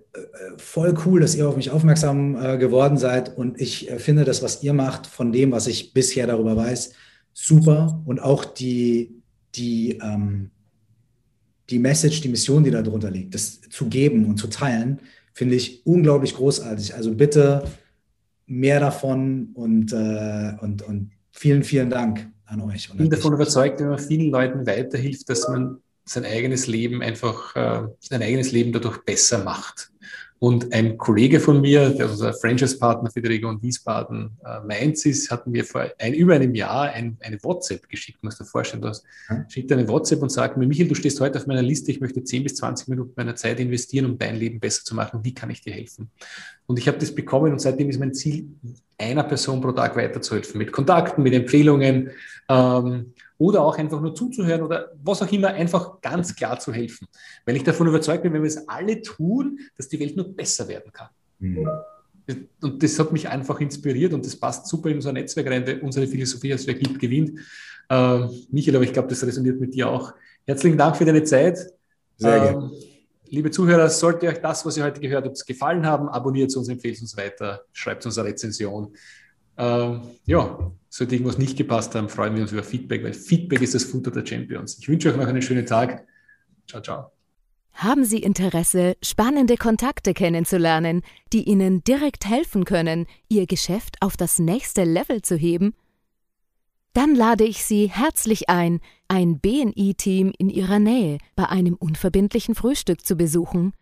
voll cool, dass ihr auf mich aufmerksam äh, geworden seid und ich äh, finde das, was ihr macht, von dem, was ich bisher darüber weiß, super und auch die, die, ähm, die Message, die Mission, die da drunter liegt, das zu geben und zu teilen, finde ich unglaublich großartig. Also bitte mehr davon und, äh, und, und Vielen, vielen Dank an euch. Ich bin davon überzeugt, wenn man vielen Leuten weiterhilft, dass man sein eigenes Leben einfach, äh, sein eigenes Leben dadurch besser macht. Und ein Kollege von mir, der unser Franchise-Partner für die Region Wiesbaden äh, Mainz ist, hatten wir vor ein, über einem Jahr ein, eine WhatsApp geschickt, musst du dir vorstellen. Du hm? schickt eine WhatsApp und sagt mir, Michael, du stehst heute auf meiner Liste, ich möchte 10 bis 20 Minuten meiner Zeit investieren, um dein Leben besser zu machen. Wie kann ich dir helfen? Und ich habe das bekommen und seitdem ist mein Ziel, einer Person pro Tag weiterzuhelfen, mit Kontakten, mit Empfehlungen. Ähm, oder auch einfach nur zuzuhören oder was auch immer, einfach ganz klar zu helfen. Weil ich davon überzeugt bin, wenn wir es alle tun, dass die Welt nur besser werden kann. Mhm. Und das hat mich einfach inspiriert und das passt super in unser Netzwerk rein, unsere Philosophie, als wer gibt, gewinnt. Äh, Michael, aber ich glaube, das resoniert mit dir auch. Herzlichen Dank für deine Zeit. Sehr gerne. Ähm, liebe Zuhörer, sollte euch das, was ihr heute gehört habt, gefallen haben, abonniert uns, empfehlt uns weiter, schreibt uns eine Rezension. Ähm, ja, sollte irgendwas nicht gepasst haben, freuen wir uns über Feedback, weil Feedback ist das Futter der Champions. Ich wünsche euch noch einen schönen Tag. Ciao, ciao. Haben Sie Interesse, spannende Kontakte kennenzulernen, die Ihnen direkt helfen können, Ihr Geschäft auf das nächste Level zu heben? Dann lade ich Sie herzlich ein, ein BNI-Team in Ihrer Nähe bei einem unverbindlichen Frühstück zu besuchen.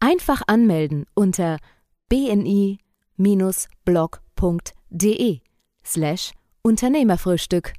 Einfach anmelden unter bni-blog.de slash Unternehmerfrühstück.